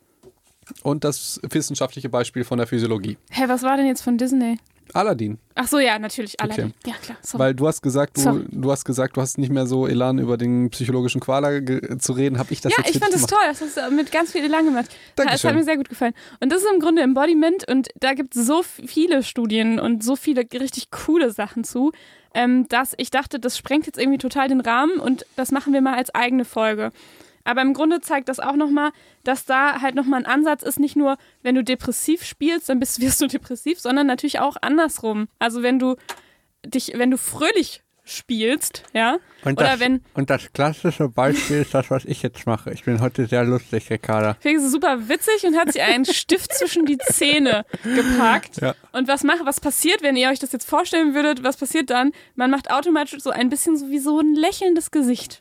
[SPEAKER 2] und das wissenschaftliche Beispiel von der Physiologie.
[SPEAKER 1] Hä, was war denn jetzt von Disney?
[SPEAKER 2] Aladdin.
[SPEAKER 1] Ach so, ja, natürlich. Aladdin. Ja, klar. Sorry.
[SPEAKER 2] Weil du hast gesagt, du,
[SPEAKER 1] Sorry.
[SPEAKER 2] du hast gesagt, du hast nicht mehr so Elan über den psychologischen Qualer zu reden. Habe ich das
[SPEAKER 1] ja,
[SPEAKER 2] jetzt
[SPEAKER 1] ich fand es toll. Das hast du mit ganz viel Elan gemacht. Das
[SPEAKER 2] Dankeschön.
[SPEAKER 1] hat mir sehr gut gefallen. Und das ist im Grunde Embodiment und da gibt es so viele Studien und so viele richtig coole Sachen zu, ähm, dass ich dachte, das sprengt jetzt irgendwie total den Rahmen und das machen wir mal als eigene Folge. Aber im Grunde zeigt das auch nochmal, dass da halt nochmal ein Ansatz ist, nicht nur, wenn du depressiv spielst, dann bist, wirst du depressiv, sondern natürlich auch andersrum. Also wenn du dich, wenn du fröhlich spielst, ja,
[SPEAKER 3] Und
[SPEAKER 1] oder
[SPEAKER 3] das,
[SPEAKER 1] wenn
[SPEAKER 3] und das klassische Beispiel ist das, was ich jetzt mache. Ich bin heute sehr lustig, Ricarda.
[SPEAKER 1] Felix ist super witzig und hat sich einen Stift zwischen die Zähne gepackt.
[SPEAKER 2] Ja.
[SPEAKER 1] Und was macht, was passiert, wenn ihr euch das jetzt vorstellen würdet, was passiert dann? Man macht automatisch so ein bisschen so wie so ein lächelndes Gesicht.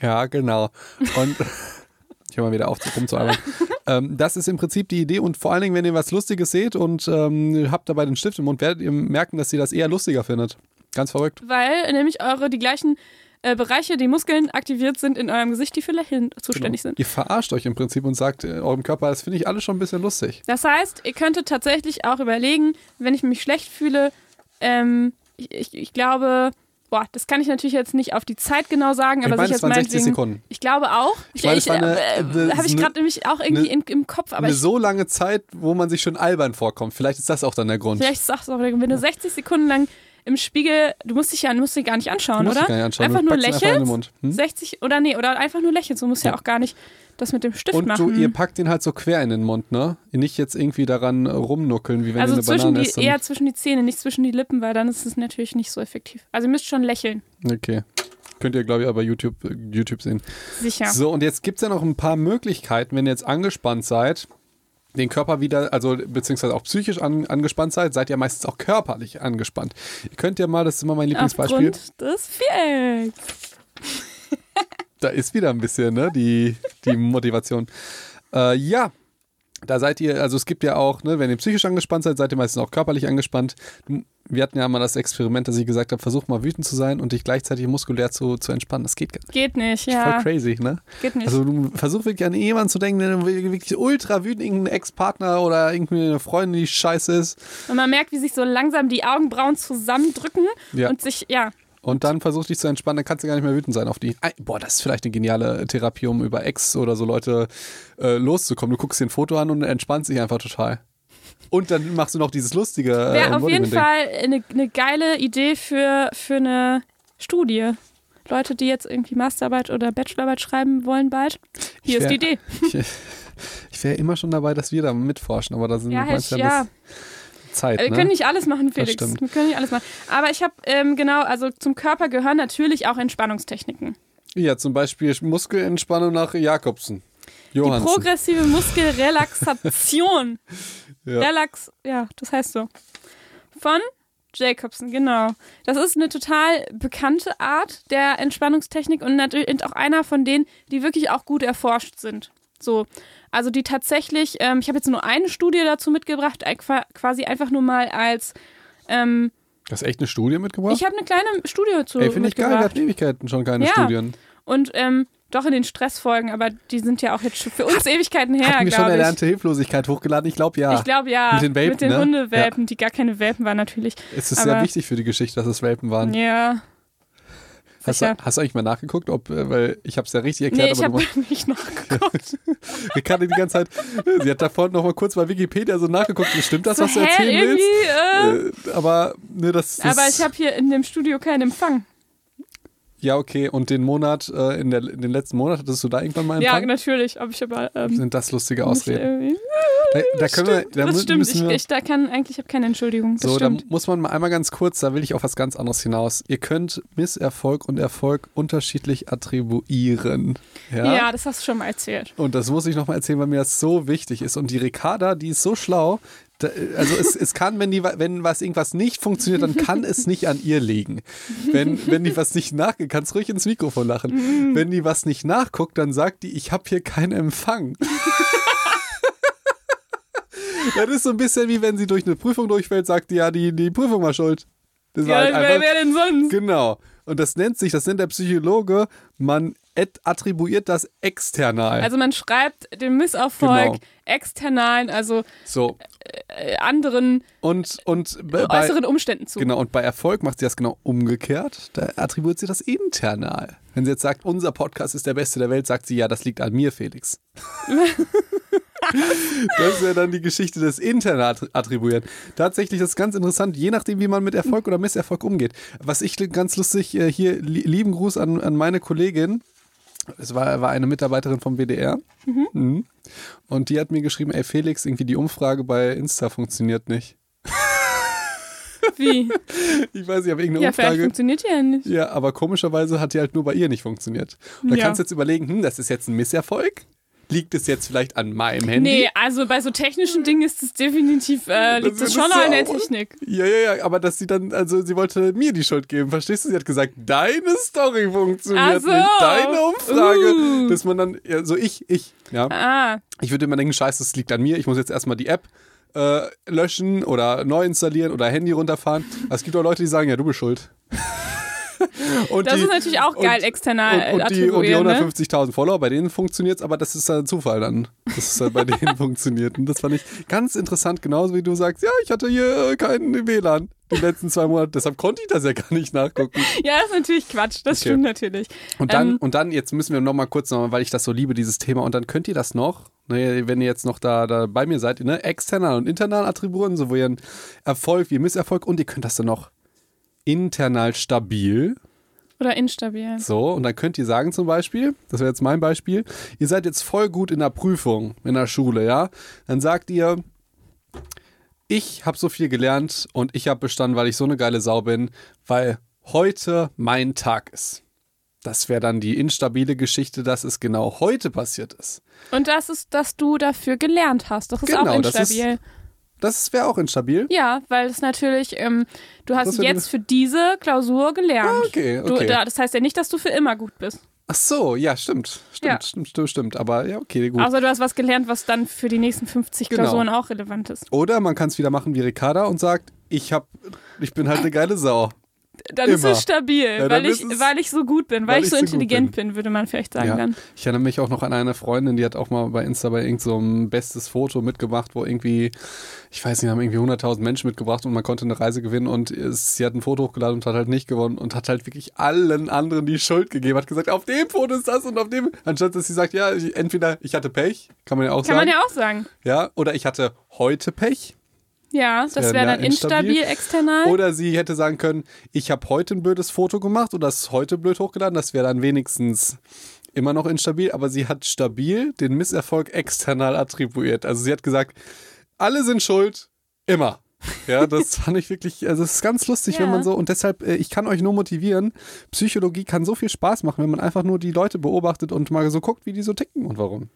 [SPEAKER 2] Ja, genau. Und ich höre mal wieder auf, rumzuarbeiten. ähm, das ist im Prinzip die Idee und vor allen Dingen, wenn ihr was Lustiges seht und ähm, habt dabei den Stift im Mund, werdet ihr merken, dass ihr das eher lustiger findet. Ganz verrückt.
[SPEAKER 1] Weil nämlich eure, die gleichen äh, Bereiche, die Muskeln aktiviert sind in eurem Gesicht, die für Lächeln zuständig sind.
[SPEAKER 2] Ihr verarscht euch im Prinzip und sagt äh, eurem Körper, das finde ich alles schon ein bisschen lustig.
[SPEAKER 1] Das heißt, ihr könntet tatsächlich auch überlegen, wenn ich mich schlecht fühle, ähm, ich, ich, ich glaube, boah, das kann ich natürlich jetzt nicht auf die Zeit genau sagen,
[SPEAKER 2] Ich
[SPEAKER 1] aber
[SPEAKER 2] meine,
[SPEAKER 1] sich
[SPEAKER 2] es
[SPEAKER 1] jetzt
[SPEAKER 2] waren 60
[SPEAKER 1] meinetwegen-
[SPEAKER 2] Sekunden.
[SPEAKER 1] Ich glaube auch.
[SPEAKER 2] Ich meine, war eine-
[SPEAKER 1] äh,
[SPEAKER 2] eine-
[SPEAKER 1] habe ich gerade nämlich auch irgendwie
[SPEAKER 2] eine-
[SPEAKER 1] in, im Kopf, aber
[SPEAKER 2] Eine
[SPEAKER 1] ich,
[SPEAKER 2] so lange Zeit, wo man sich schon albern vorkommt. Vielleicht ist das auch dann der Grund.
[SPEAKER 1] vielleicht sagst du auch, wenn du 60 Sekunden lang im Spiegel, du musst dich ja musst dich gar nicht anschauen,
[SPEAKER 2] Du musst
[SPEAKER 1] oder?
[SPEAKER 2] dich gar nicht anschauen,
[SPEAKER 1] Einfach nur
[SPEAKER 2] einfach. Mund. Hm?
[SPEAKER 1] 60 oder nee, oder einfach nur lächelst. Du musst ja,
[SPEAKER 2] Ja.
[SPEAKER 1] auch gar nicht das mit dem Stift
[SPEAKER 2] Und
[SPEAKER 1] machen.
[SPEAKER 2] du, ihr packt den halt so quer in den Mund, ne? Nicht jetzt irgendwie daran rumnuckeln, wie wenn
[SPEAKER 1] also
[SPEAKER 2] ihr eine
[SPEAKER 1] zwischen
[SPEAKER 2] Banane
[SPEAKER 1] die,
[SPEAKER 2] dann-
[SPEAKER 1] eher zwischen die Zähne, nicht zwischen die Lippen, weil dann ist es natürlich nicht so effektiv. Also ihr müsst schon lächeln.
[SPEAKER 2] Okay. Könnt ihr, glaube ich, aber YouTube, äh, YouTube sehen.
[SPEAKER 1] Sicher.
[SPEAKER 2] So, und jetzt gibt es ja noch ein paar Möglichkeiten, wenn ihr jetzt angespannt seid, den Körper wieder, also beziehungsweise auch psychisch an, angespannt seid, seid ihr meistens auch körperlich angespannt. Ihr könnt ja mal, das ist immer mein Lieblingsbeispiel,
[SPEAKER 1] Aufgrund des Vierecks.
[SPEAKER 2] da ist wieder ein bisschen ne, die, die Motivation. Äh, ja, da seid ihr, also es gibt ja auch, ne, wenn ihr psychisch angespannt seid, seid ihr meistens auch körperlich angespannt. Wir hatten ja mal das Experiment, dass ich gesagt habe, versuch mal wütend zu sein und dich gleichzeitig muskulär zu, zu entspannen. Das geht gar nicht.
[SPEAKER 1] Geht nicht,
[SPEAKER 2] Voll
[SPEAKER 1] ja.
[SPEAKER 2] crazy, ne?
[SPEAKER 1] Geht nicht.
[SPEAKER 2] Also du versuch wirklich an jemanden zu denken, der wirklich ultra wütend, irgendein Ex-Partner oder irgendeine Freundin, die scheiße ist.
[SPEAKER 1] Und man merkt, wie sich so langsam die Augenbrauen zusammendrücken
[SPEAKER 2] Ja.
[SPEAKER 1] und sich, ja,
[SPEAKER 2] Und dann versuch dich zu entspannen, dann kannst du gar nicht mehr wütend sein auf die. Boah, das ist vielleicht eine geniale Therapie, um über Ex oder so Leute äh, loszukommen. Du guckst dir ein Foto an und entspannst dich einfach total. Und dann machst du noch dieses lustige. Äh,
[SPEAKER 1] Wäre auf jeden. Fall eine, eine geile Idee für, für eine Studie. Leute, die jetzt irgendwie Masterarbeit oder Bachelorarbeit schreiben wollen bald. Hier
[SPEAKER 2] Ich
[SPEAKER 1] ist die
[SPEAKER 2] wär-
[SPEAKER 1] Idee.
[SPEAKER 2] Ich, ich wäre immer schon dabei, dass wir da mitforschen, aber da sind
[SPEAKER 1] Ja, Hesch,
[SPEAKER 2] ja,
[SPEAKER 1] ja.
[SPEAKER 2] das Zeit.
[SPEAKER 1] Wir
[SPEAKER 2] ne?
[SPEAKER 1] können nicht alles machen, Felix. Wir können nicht alles machen. Aber ich habe, ähm, genau, also zum Körper gehören natürlich auch Entspannungstechniken.
[SPEAKER 2] Ja, zum Beispiel Muskelentspannung nach Jakobsen.
[SPEAKER 1] Die
[SPEAKER 2] Johansen.
[SPEAKER 1] progressive Muskelrelaxation.
[SPEAKER 2] Ja.
[SPEAKER 1] Relax, ja, das heißt so. Von Jacobson, genau. Das ist eine total bekannte Art der Entspannungstechnik und natürlich auch einer von denen, die wirklich auch gut erforscht sind. So, also die tatsächlich, ähm, ich habe jetzt nur eine Studie dazu mitgebracht, qua- quasi einfach nur mal als, ähm,
[SPEAKER 2] Das ist echt eine Studie mitgebracht?
[SPEAKER 1] ich habe eine kleine Studie zu
[SPEAKER 2] Ey, finde ich geil, wir hatten Ewigkeiten schon keine
[SPEAKER 1] Ja.
[SPEAKER 2] Studien.
[SPEAKER 1] Und ähm, doch in den Stressfolgen, aber die sind ja auch jetzt für uns Ewigkeiten her,
[SPEAKER 2] Hatten wir schon erlernte Hilflosigkeit hochgeladen? Ich glaube ja.
[SPEAKER 1] Ich glaube ja.
[SPEAKER 2] Mit den Welpen,
[SPEAKER 1] Mit den
[SPEAKER 2] ne?
[SPEAKER 1] Hundewelpen, die gar keine Welpen waren natürlich.
[SPEAKER 2] es ist
[SPEAKER 1] aber-
[SPEAKER 2] sehr wichtig für die Geschichte, dass es Welpen waren.
[SPEAKER 1] Ja.
[SPEAKER 2] Hast du, hast du eigentlich mal nachgeguckt, ob, äh, weil ich habe es ja richtig
[SPEAKER 1] Nee,
[SPEAKER 2] erklärt,
[SPEAKER 1] ich
[SPEAKER 2] aber
[SPEAKER 1] habe nicht nachgeguckt.
[SPEAKER 2] Ricardo die ganze Zeit, sie hat da vorhin noch mal kurz bei Wikipedia so nachgeguckt, stimmt das,
[SPEAKER 1] so,
[SPEAKER 2] was du
[SPEAKER 1] hä,
[SPEAKER 2] erzählen willst?
[SPEAKER 1] irgendwie, äh,
[SPEAKER 2] Äh, aber ne, das, das
[SPEAKER 1] aber ich habe hier in dem Studio keinen Empfang.
[SPEAKER 2] Ja okay und den Monat äh, in, der, in den letzten Monat hattest du da irgendwann mal
[SPEAKER 1] Ja,
[SPEAKER 2] Empfang?
[SPEAKER 1] natürlich. Aber ich aber. Ähm,
[SPEAKER 2] Sind das lustige Ausreden? Da, da können wir, da
[SPEAKER 1] das stimmt. Ich,
[SPEAKER 2] wir,
[SPEAKER 1] ich da kann eigentlich, ich habe keine Entschuldigung.
[SPEAKER 2] So, da
[SPEAKER 1] stimmt.
[SPEAKER 2] muss man mal einmal ganz kurz, da will ich auf was ganz anderes hinaus. Ihr könnt Misserfolg und Erfolg unterschiedlich attribuieren. Ja.
[SPEAKER 1] Ja? das hast du schon mal erzählt.
[SPEAKER 2] Und das muss ich nochmal erzählen, weil mir das so wichtig ist. Und die Ricarda, die ist so schlau. Also es, es kann, wenn, die, wenn was irgendwas nicht funktioniert, dann kann es nicht an ihr liegen. Wenn, wenn die was nicht nachguckt, kannst ruhig ins Mikrofon lachen. Wenn die was nicht nachguckt, dann sagt die, ich habe hier keinen Empfang. das ist so ein bisschen wie wenn sie durch eine Prüfung durchfällt, sagt die, ja, die, die Prüfung war schuld. Das
[SPEAKER 1] Ja,
[SPEAKER 2] halt
[SPEAKER 1] wer, wer denn sonst?
[SPEAKER 2] Genau. Und das nennt sich, das nennt der Psychologe, man attribuiert das external.
[SPEAKER 1] Also man schreibt den Misserfolg
[SPEAKER 2] Genau.
[SPEAKER 1] externalen, also
[SPEAKER 2] so.
[SPEAKER 1] Äh, anderen
[SPEAKER 2] Und, und bei, bei,
[SPEAKER 1] äußeren Umständen zu.
[SPEAKER 2] genau, und bei Erfolg macht sie das genau umgekehrt. Da attribuiert sie das internal. Wenn sie jetzt sagt, unser Podcast ist der beste der Welt, sagt sie, ja, das liegt an mir, Felix. das ist ja dann die Geschichte des internen Attribuieren. Tatsächlich ist es ganz interessant, je nachdem, wie man mit Erfolg oder Misserfolg umgeht. Was ich ganz lustig äh, hier, li- lieben Gruß an, an meine Kollegin. Es war, war eine Mitarbeiterin vom WDR. Mhm. Und die hat mir geschrieben, ey Felix, irgendwie die Umfrage bei Insta funktioniert nicht.
[SPEAKER 1] Wie?
[SPEAKER 2] Ich weiß nicht, aber irgendeine
[SPEAKER 1] Ja, vielleicht
[SPEAKER 2] Umfrage.
[SPEAKER 1] funktioniert die ja nicht.
[SPEAKER 2] Ja, aber komischerweise hat die halt nur bei ihr nicht funktioniert. Und da
[SPEAKER 1] Ja.
[SPEAKER 2] kannst du jetzt überlegen, hm, das ist jetzt ein Misserfolg? Liegt es jetzt vielleicht an meinem Handy?
[SPEAKER 1] Nee, also bei so technischen Dingen ist es definitiv, äh, liegt es schon an der Technik.
[SPEAKER 2] Ja, ja, ja, aber dass sie dann, also sie wollte mir die Schuld geben, verstehst du? Sie hat gesagt, deine Story funktioniert
[SPEAKER 1] so.
[SPEAKER 2] nicht, deine Umfrage.
[SPEAKER 1] Uh.
[SPEAKER 2] Dass man dann, ja, so ich, ich, ja.
[SPEAKER 1] Ah,
[SPEAKER 2] Ich würde immer denken, scheiße, das liegt an mir, ich muss jetzt erstmal die App äh, löschen oder neu installieren oder Handy runterfahren. Aber es gibt auch Leute, die sagen, ja, du bist schuld. und
[SPEAKER 1] das ist natürlich auch geil,
[SPEAKER 2] und-
[SPEAKER 1] external
[SPEAKER 2] und, und, die, und die
[SPEAKER 1] attribuieren, ne?
[SPEAKER 2] 150.000 Follower, bei denen funktioniert es, aber das ist ein Zufall dann, dass es halt bei denen funktioniert. Und das fand ich ganz interessant, genauso wie du sagst, ja, ich hatte hier keinen WLAN die letzten zwei Monate, deshalb konnte ich das ja gar nicht nachgucken.
[SPEAKER 1] Ja, das ist natürlich Quatsch, das
[SPEAKER 2] Okay.
[SPEAKER 1] stimmt natürlich.
[SPEAKER 2] Und dann,
[SPEAKER 1] Ähm,
[SPEAKER 2] und dann, jetzt müssen wir noch mal kurz, noch mal, weil ich das so liebe, dieses Thema, und dann könnt ihr das noch, ne, wenn ihr jetzt noch da, da bei mir seid, ne, external und internal attribuieren, sowohl ihren Erfolg wie Misserfolg, und ihr könnt das dann noch internal stabil,
[SPEAKER 1] Oder instabil.
[SPEAKER 2] so, und dann könnt ihr sagen zum Beispiel, das wäre jetzt mein Beispiel, ihr seid jetzt voll gut in der Prüfung in der Schule, ja, dann sagt ihr, ich habe so viel gelernt und ich habe bestanden, weil ich so eine geile Sau bin, weil heute mein Tag ist. Das wäre dann die instabile Geschichte, dass es genau heute passiert ist.
[SPEAKER 1] Und das ist, dass du dafür gelernt hast. Das ist
[SPEAKER 2] Genau,
[SPEAKER 1] auch
[SPEAKER 2] das ist-
[SPEAKER 1] instabil.
[SPEAKER 2] Das wäre auch instabil.
[SPEAKER 1] ja, weil es natürlich, ähm, du hast jetzt für diese Klausur gelernt.
[SPEAKER 2] Ah, okay, okay.
[SPEAKER 1] Du, da, das heißt ja nicht, dass du für immer gut bist.
[SPEAKER 2] Ach so, ja, stimmt. Stimmt,
[SPEAKER 1] Ja.
[SPEAKER 2] stimmt, stimmt, stimmt. Aber ja, okay, gut.
[SPEAKER 1] Außer du hast was gelernt, was dann für die nächsten 50
[SPEAKER 2] Genau.
[SPEAKER 1] Klausuren auch relevant ist.
[SPEAKER 2] Oder man kann es wieder machen wie Ricarda und sagt, ich hab, ich bin halt eine geile Sau.
[SPEAKER 1] Dann ist
[SPEAKER 2] Immer.
[SPEAKER 1] es stabil,
[SPEAKER 2] Ja,
[SPEAKER 1] weil,
[SPEAKER 2] ist
[SPEAKER 1] ich,
[SPEAKER 2] es-
[SPEAKER 1] weil ich so gut bin, weil,
[SPEAKER 2] weil
[SPEAKER 1] ich so intelligent bin. würde man vielleicht sagen
[SPEAKER 2] Ja.
[SPEAKER 1] dann.
[SPEAKER 2] Ich erinnere mich auch noch an eine Freundin, die hat auch mal bei Insta bei irgendeinem so einem bestes Foto mitgemacht, wo irgendwie, ich weiß nicht, haben irgendwie 100.000 Menschen mitgebracht und man konnte eine Reise gewinnen und es, sie hat ein Foto hochgeladen und hat halt nicht gewonnen und hat halt wirklich allen anderen die Schuld gegeben, hat gesagt, auf dem Foto ist das und auf dem, anstatt dass sie sagt, ja, ich, entweder ich hatte Pech, kann man ja auch
[SPEAKER 1] Kann
[SPEAKER 2] sagen,
[SPEAKER 1] man ja auch sagen.
[SPEAKER 2] ja, oder ich hatte heute Pech.
[SPEAKER 1] Ja, das
[SPEAKER 2] wäre
[SPEAKER 1] dann instabil,
[SPEAKER 2] instabil.
[SPEAKER 1] external.
[SPEAKER 2] Oder sie hätte sagen können, ich habe heute ein blödes Foto gemacht oder das heute blöd hochgeladen. Das wäre dann wenigstens immer noch instabil, aber sie hat stabil den Misserfolg external attribuiert. Also sie hat gesagt, alle sind schuld, immer. Ja, das fand ich wirklich, also es ist ganz lustig, wenn
[SPEAKER 1] Ja.
[SPEAKER 2] man so, und deshalb, äh, ich kann euch nur motivieren, Psychologie kann so viel Spaß machen, wenn man einfach nur die Leute beobachtet und mal so guckt, wie die so ticken und warum.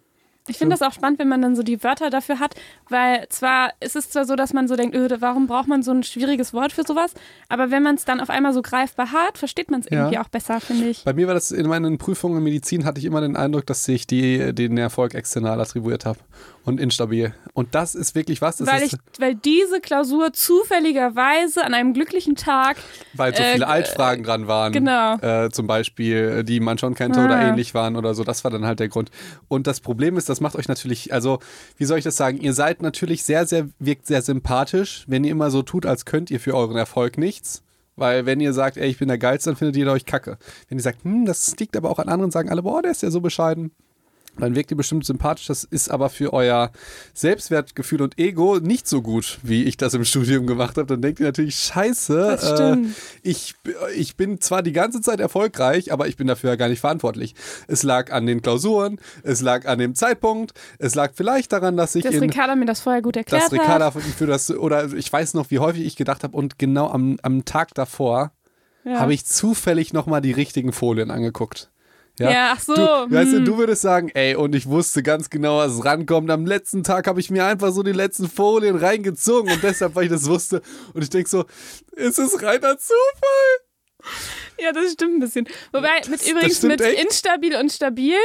[SPEAKER 1] Ich finde das auch spannend, wenn man dann so die Wörter dafür hat, weil zwar ist es zwar so, dass man so denkt, öh, warum braucht man so ein schwieriges Wort für sowas, aber wenn man es dann auf einmal so greifbar hat, versteht man es
[SPEAKER 2] Ja.
[SPEAKER 1] irgendwie auch besser, finde ich.
[SPEAKER 2] Bei mir war das in meinen Prüfungen in Medizin, hatte ich immer den Eindruck, dass ich die, den Erfolg external attribuiert habe und instabil. Und das ist wirklich was,
[SPEAKER 1] Weil,
[SPEAKER 2] ist,
[SPEAKER 1] ich, weil diese Klausur zufälligerweise an einem glücklichen Tag,
[SPEAKER 2] weil so
[SPEAKER 1] äh,
[SPEAKER 2] viele
[SPEAKER 1] äh,
[SPEAKER 2] Altfragen dran waren.
[SPEAKER 1] genau.
[SPEAKER 2] Äh, zum Beispiel, die man schon kannte
[SPEAKER 1] Ah.
[SPEAKER 2] oder ähnlich waren oder so. Das war dann halt der Grund. Und das Problem ist, das macht euch natürlich, also, wie soll ich das sagen? Ihr seid natürlich sehr, sehr, wirkt sehr sympathisch, wenn ihr immer so tut, als könnt ihr für euren Erfolg nichts. Weil wenn ihr sagt, ey, ich bin der Geilste, dann findet ihr euch kacke. Wenn ihr sagt, hm, das liegt aber auch an anderen, sagen alle, boah, der ist ja so bescheiden. Dann wirkt ihr bestimmt sympathisch. Das ist aber für euer Selbstwertgefühl und Ego nicht so gut, wie ich das im Studium gemacht habe. Dann denkt ihr natürlich, scheiße, äh, ich, ich bin zwar die ganze Zeit erfolgreich, aber ich bin dafür ja gar nicht verantwortlich. Es lag an den Klausuren, es lag an dem Zeitpunkt, es lag vielleicht daran, dass ich
[SPEAKER 1] dass
[SPEAKER 2] in
[SPEAKER 1] Ricarda mir das vorher gut erklärt
[SPEAKER 2] dass Ricarda
[SPEAKER 1] hat.
[SPEAKER 2] für, für das, oder ich weiß noch, wie häufig ich gedacht habe und genau am, am Tag davor
[SPEAKER 1] Ja.
[SPEAKER 2] habe ich zufällig nochmal die richtigen Folien angeguckt.
[SPEAKER 1] Ja, ach so,
[SPEAKER 2] Du, weißt du,
[SPEAKER 1] hm.
[SPEAKER 2] du würdest sagen, ey, und ich wusste ganz genau, was rankommt. Am letzten Tag habe ich mir einfach so die letzten Folien reingezogen und deshalb, weil ich das wusste. Und ich denke so, ist es reiner Zufall?
[SPEAKER 1] Ja, das stimmt ein bisschen. Wobei, mit
[SPEAKER 2] das
[SPEAKER 1] übrigens
[SPEAKER 2] stimmt
[SPEAKER 1] mit
[SPEAKER 2] echt.
[SPEAKER 1] instabil und stabil,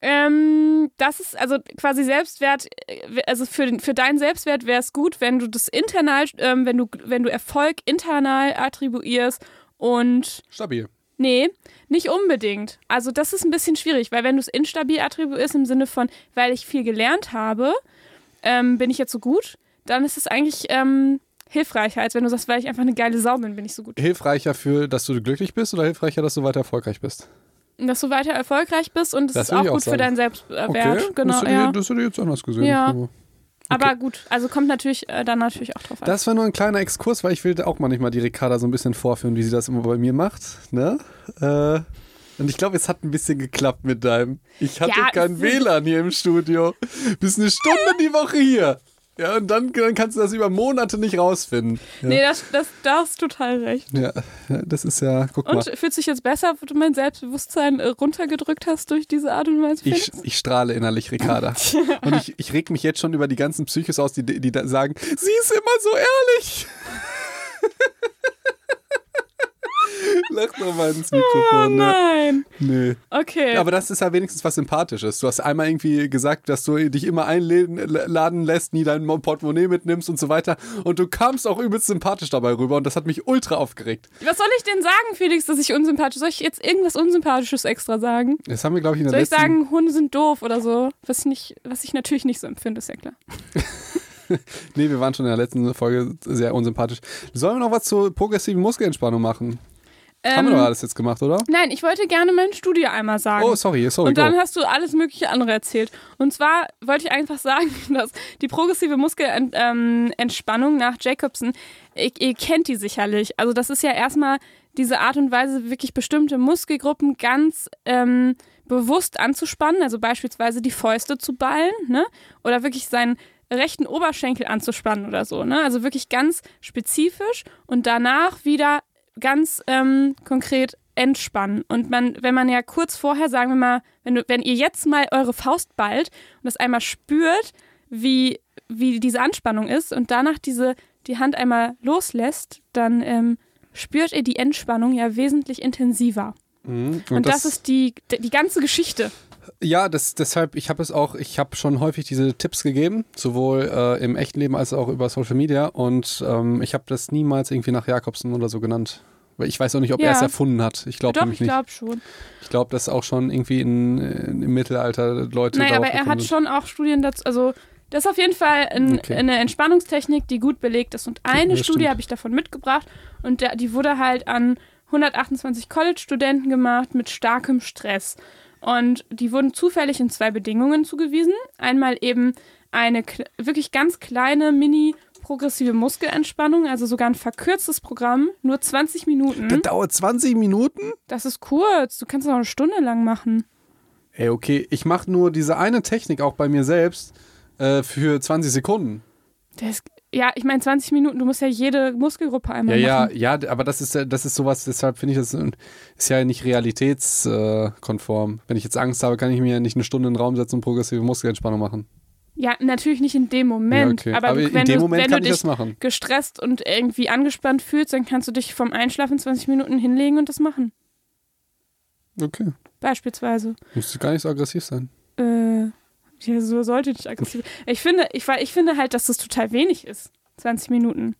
[SPEAKER 1] ähm, das ist also quasi Selbstwert, äh, also für, den, für deinen Selbstwert wäre es gut, wenn du das internal, ähm, wenn du, wenn du Erfolg internal attribuierst und
[SPEAKER 2] Stabil.
[SPEAKER 1] Nee, nicht unbedingt. Also das ist ein bisschen schwierig, weil wenn du es instabil attribuierst im Sinne von, weil ich viel gelernt habe, ähm, bin ich jetzt so gut, dann ist es eigentlich ähm, hilfreicher, als wenn du sagst, weil ich einfach eine geile Sau bin, bin ich so gut.
[SPEAKER 2] Hilfreicher für, dass du glücklich bist oder hilfreicher, dass du weiter erfolgreich bist?
[SPEAKER 1] Dass du weiter erfreich bist und es ist auch gut für
[SPEAKER 2] sagen.
[SPEAKER 1] deinen Selbstwert. genau,
[SPEAKER 2] das, hätte
[SPEAKER 1] ja.
[SPEAKER 2] ich, das hätte ich jetzt anders gesehen.
[SPEAKER 1] Ja.
[SPEAKER 2] Aber-
[SPEAKER 1] Aber gut, also kommt natürlich äh, dann natürlich auch drauf an.
[SPEAKER 2] Das war nur ein kleiner Exkurs, weil ich will auch manchmal die Ricarda so ein bisschen vorführen, wie sie das immer bei mir macht. Ne? Äh, und ich glaube, es hat ein bisschen geklappt mit deinem. Ich hatte
[SPEAKER 1] Ja,
[SPEAKER 2] kein WLAN hier im Studio. Bist eine Stunde die Woche hier. Ja, und dann, dann kannst du das über Monate nicht rausfinden. Ja,
[SPEAKER 1] Nee, das, das, da hast du total recht.
[SPEAKER 2] ja, das ist ja, guck
[SPEAKER 1] Und
[SPEAKER 2] mal.
[SPEAKER 1] fühlt sich jetzt besser, wo du mein Selbstbewusstsein äh, runtergedrückt hast durch diese Art und Weise?
[SPEAKER 2] Ich, ich strahle innerlich, Ricarda. Und ich, ich reg mich jetzt schon über die ganzen Psychos aus, die, die da sagen, sie ist immer so ehrlich. Lach doch mal ins
[SPEAKER 1] Oh
[SPEAKER 2] Mikrofon. ne?
[SPEAKER 1] nein.
[SPEAKER 2] Nee.
[SPEAKER 1] Okay.
[SPEAKER 2] Aber das ist ja wenigstens was Sympathisches. Du hast einmal irgendwie gesagt, dass du dich immer einladen lässt, nie dein Portemonnaie mitnimmst und so weiter. Und du kamst auch übelst sympathisch dabei rüber und das hat mich ultra aufgeregt.
[SPEAKER 1] Was soll ich denn sagen, Felix, dass ich unsympathisch Soll ich jetzt irgendwas Unsympathisches extra sagen?
[SPEAKER 2] Das haben wir, glaube ich, in der
[SPEAKER 1] Soll ich sagen, Hunde sind doof oder so? Was ich, nicht, was ich natürlich nicht so empfinde, ist ja klar.
[SPEAKER 2] Nee, wir waren schon in der letzten Folge sehr unsympathisch. Sollen wir noch was zur progressiven Muskelentspannung machen? Haben wir
[SPEAKER 1] Ähm,
[SPEAKER 2] doch alles jetzt gemacht, oder?
[SPEAKER 1] Nein, ich wollte gerne mein Studie einmal sagen.
[SPEAKER 2] Oh, sorry, sorry.
[SPEAKER 1] Und dann
[SPEAKER 2] go.
[SPEAKER 1] hast du alles mögliche andere erzählt. Und zwar wollte ich einfach sagen, dass die progressive Muskelentspannung nach Jacobson, ihr, ihr kennt die sicherlich. Also das ist ja erstmal diese Art und Weise, wirklich bestimmte Muskelgruppen ganz ähm, bewusst anzuspannen. Also beispielsweise die Fäuste zu ballen, ne? Oder wirklich seinen rechten Oberschenkel anzuspannen oder so, ne? Also wirklich ganz spezifisch und danach wieder ganz ähm, konkret entspannen. Und man, wenn man ja kurz vorher, sagen wir mal, wenn, du, wenn ihr jetzt mal eure Faust ballt und das einmal spürt, wie, wie diese Anspannung ist und danach diese, die Hand einmal loslässt, dann ähm, spürt ihr die Entspannung ja wesentlich intensiver.
[SPEAKER 2] Mhm.
[SPEAKER 1] Und, das, ist die, die ganze Geschichte.
[SPEAKER 2] Ja, das, deshalb, ich habe es auch, ich habe schon häufig diese Tipps gegeben, sowohl äh, im echten Leben als auch über Social Media und ähm, ich habe das niemals irgendwie nach Jakobsen oder so genannt. Weil ich weiß auch nicht, ob
[SPEAKER 1] Ja.
[SPEAKER 2] er es erfunden hat. Ich glaube nämlich
[SPEAKER 1] ich
[SPEAKER 2] nicht.
[SPEAKER 1] glaube schon.
[SPEAKER 2] Ich glaube, dass auch schon irgendwie in, in, im Mittelalter Leute
[SPEAKER 1] Naja, aber er hat schon auch Studien dazu. Also, das ist auf jeden Fall ein,
[SPEAKER 2] Okay.
[SPEAKER 1] eine Entspannungstechnik, die gut belegt ist. Und eine
[SPEAKER 2] das
[SPEAKER 1] Studie habe ich davon mitgebracht. Und der, die wurde halt an 128 College-Studenten gemacht mit starkem Stress. Und die wurden zufällig in zwei Bedingungen zugewiesen. Einmal eben eine wirklich ganz kleine, mini progressive Muskelentspannung, also sogar ein verkürztes Programm, nur 20 Minuten.
[SPEAKER 2] Das dauert 20 Minuten?
[SPEAKER 1] Das ist kurz. Du kannst es auch eine Stunde lang machen.
[SPEAKER 2] Ey, okay, ich mache nur diese eine Technik auch bei mir selbst äh, für 20 Sekunden.
[SPEAKER 1] Das, ja, ich meine 20 Minuten, du musst ja jede Muskelgruppe
[SPEAKER 2] Ja,
[SPEAKER 1] einmal
[SPEAKER 2] ja,
[SPEAKER 1] machen.
[SPEAKER 2] ja, aber das ist ja- das ist sowas, deshalb finde ich das äh, ist ja nicht realitätskonform. Wenn ich jetzt Angst habe, kann ich mir ja nicht eine Stunde in den Raum setzen und progressive Muskelentspannung machen.
[SPEAKER 1] Ja, natürlich nicht in dem Moment.
[SPEAKER 2] ja, okay.
[SPEAKER 1] Aber, du,
[SPEAKER 2] in
[SPEAKER 1] wenn,
[SPEAKER 2] dem
[SPEAKER 1] du,
[SPEAKER 2] Moment
[SPEAKER 1] wenn
[SPEAKER 2] kann
[SPEAKER 1] du
[SPEAKER 2] ich
[SPEAKER 1] dich
[SPEAKER 2] das machen.
[SPEAKER 1] gestresst und irgendwie angespannt fühlst, dann kannst du dich vom Einschlafen 20 Minuten hinlegen und das machen.
[SPEAKER 2] Okay.
[SPEAKER 1] Beispielsweise.
[SPEAKER 2] Müsste gar nicht so aggressiv sein.
[SPEAKER 1] Äh, ja, so sollte nicht aggressiv. Ich finde, ich, ich finde halt, dass das total wenig ist. 20 Minuten.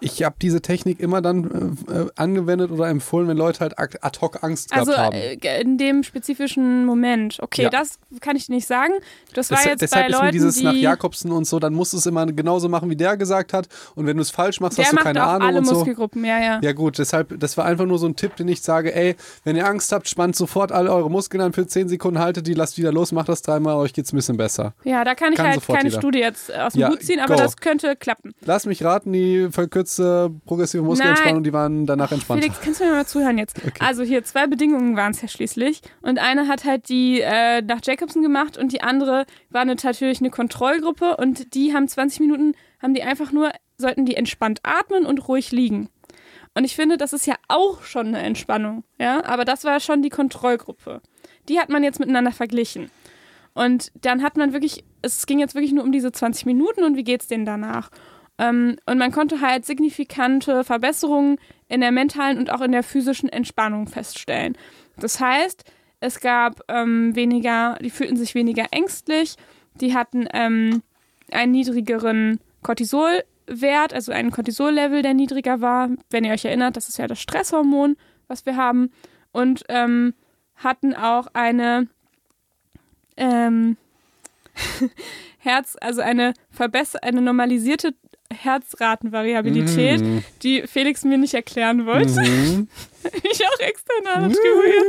[SPEAKER 2] Ich habe diese Technik immer dann äh, äh, angewendet oder empfohlen, wenn Leute halt ad hoc Angst gehabt
[SPEAKER 1] Also
[SPEAKER 2] haben.
[SPEAKER 1] äh, in dem spezifischen Moment. Okay,
[SPEAKER 2] Ja.
[SPEAKER 1] das kann ich nicht sagen. Das war
[SPEAKER 2] Deshalb-
[SPEAKER 1] jetzt
[SPEAKER 2] deshalb
[SPEAKER 1] bei
[SPEAKER 2] ist
[SPEAKER 1] Leuten,
[SPEAKER 2] mir dieses
[SPEAKER 1] die
[SPEAKER 2] nach Jakobsen und so, dann musst du es immer genauso machen, wie der gesagt hat. Und wenn du es falsch machst, hast du keine Ahnung
[SPEAKER 1] alle
[SPEAKER 2] und so.
[SPEAKER 1] Muskelgruppen, ja, ja.
[SPEAKER 2] Ja gut, deshalb, das war einfach nur so ein Tipp, den ich sage, ey, wenn ihr Angst habt, spannt sofort alle eure Muskeln an für 10 Sekunden, haltet die, lasst wieder los, macht das dreimal, euch geht's ein bisschen besser.
[SPEAKER 1] Ja, da kann ich
[SPEAKER 2] Kann
[SPEAKER 1] halt keine
[SPEAKER 2] jeder.
[SPEAKER 1] Studie jetzt aus dem
[SPEAKER 2] Ja,
[SPEAKER 1] Hut ziehen, aber
[SPEAKER 2] go.
[SPEAKER 1] das könnte klappen.
[SPEAKER 2] Lass mich raten, die verkürzte progressive Muskelentspannung, die waren danach entspannt.
[SPEAKER 1] Felix, kannst du mir mal zuhören jetzt?
[SPEAKER 2] Okay.
[SPEAKER 1] Also hier zwei Bedingungen waren es ja schließlich. Und eine hat halt die äh, nach Jacobson gemacht und die andere war eine, natürlich eine Kontrollgruppe und die haben 20 Minuten, haben die einfach nur, sollten die entspannt atmen und ruhig liegen. Und ich finde, das ist ja auch schon eine Entspannung, ja. Aber das war schon die Kontrollgruppe. Die hat man jetzt miteinander verglichen. Und dann hat man wirklich, es ging jetzt wirklich nur um diese 20 Minuten und wie geht's denen danach? Ähm, und man konnte halt signifikante Verbesserungen in der mentalen und auch in der physischen Entspannung feststellen. Das heißt, es gab ähm, weniger, die fühlten sich weniger ängstlich, die hatten ähm, einen niedrigeren Cortisolwert, also einen Cortisol-Level, der niedriger war. Wenn ihr euch erinnert, das ist ja das Stresshormon, was wir haben. Und ähm, hatten auch eine ähm, Herz, also eine eine normalisierte Herzratenvariabilität,
[SPEAKER 2] Mhm.
[SPEAKER 1] die Felix mir nicht erklären wollte.
[SPEAKER 2] Mhm.
[SPEAKER 1] ich auch extra nachgeholt.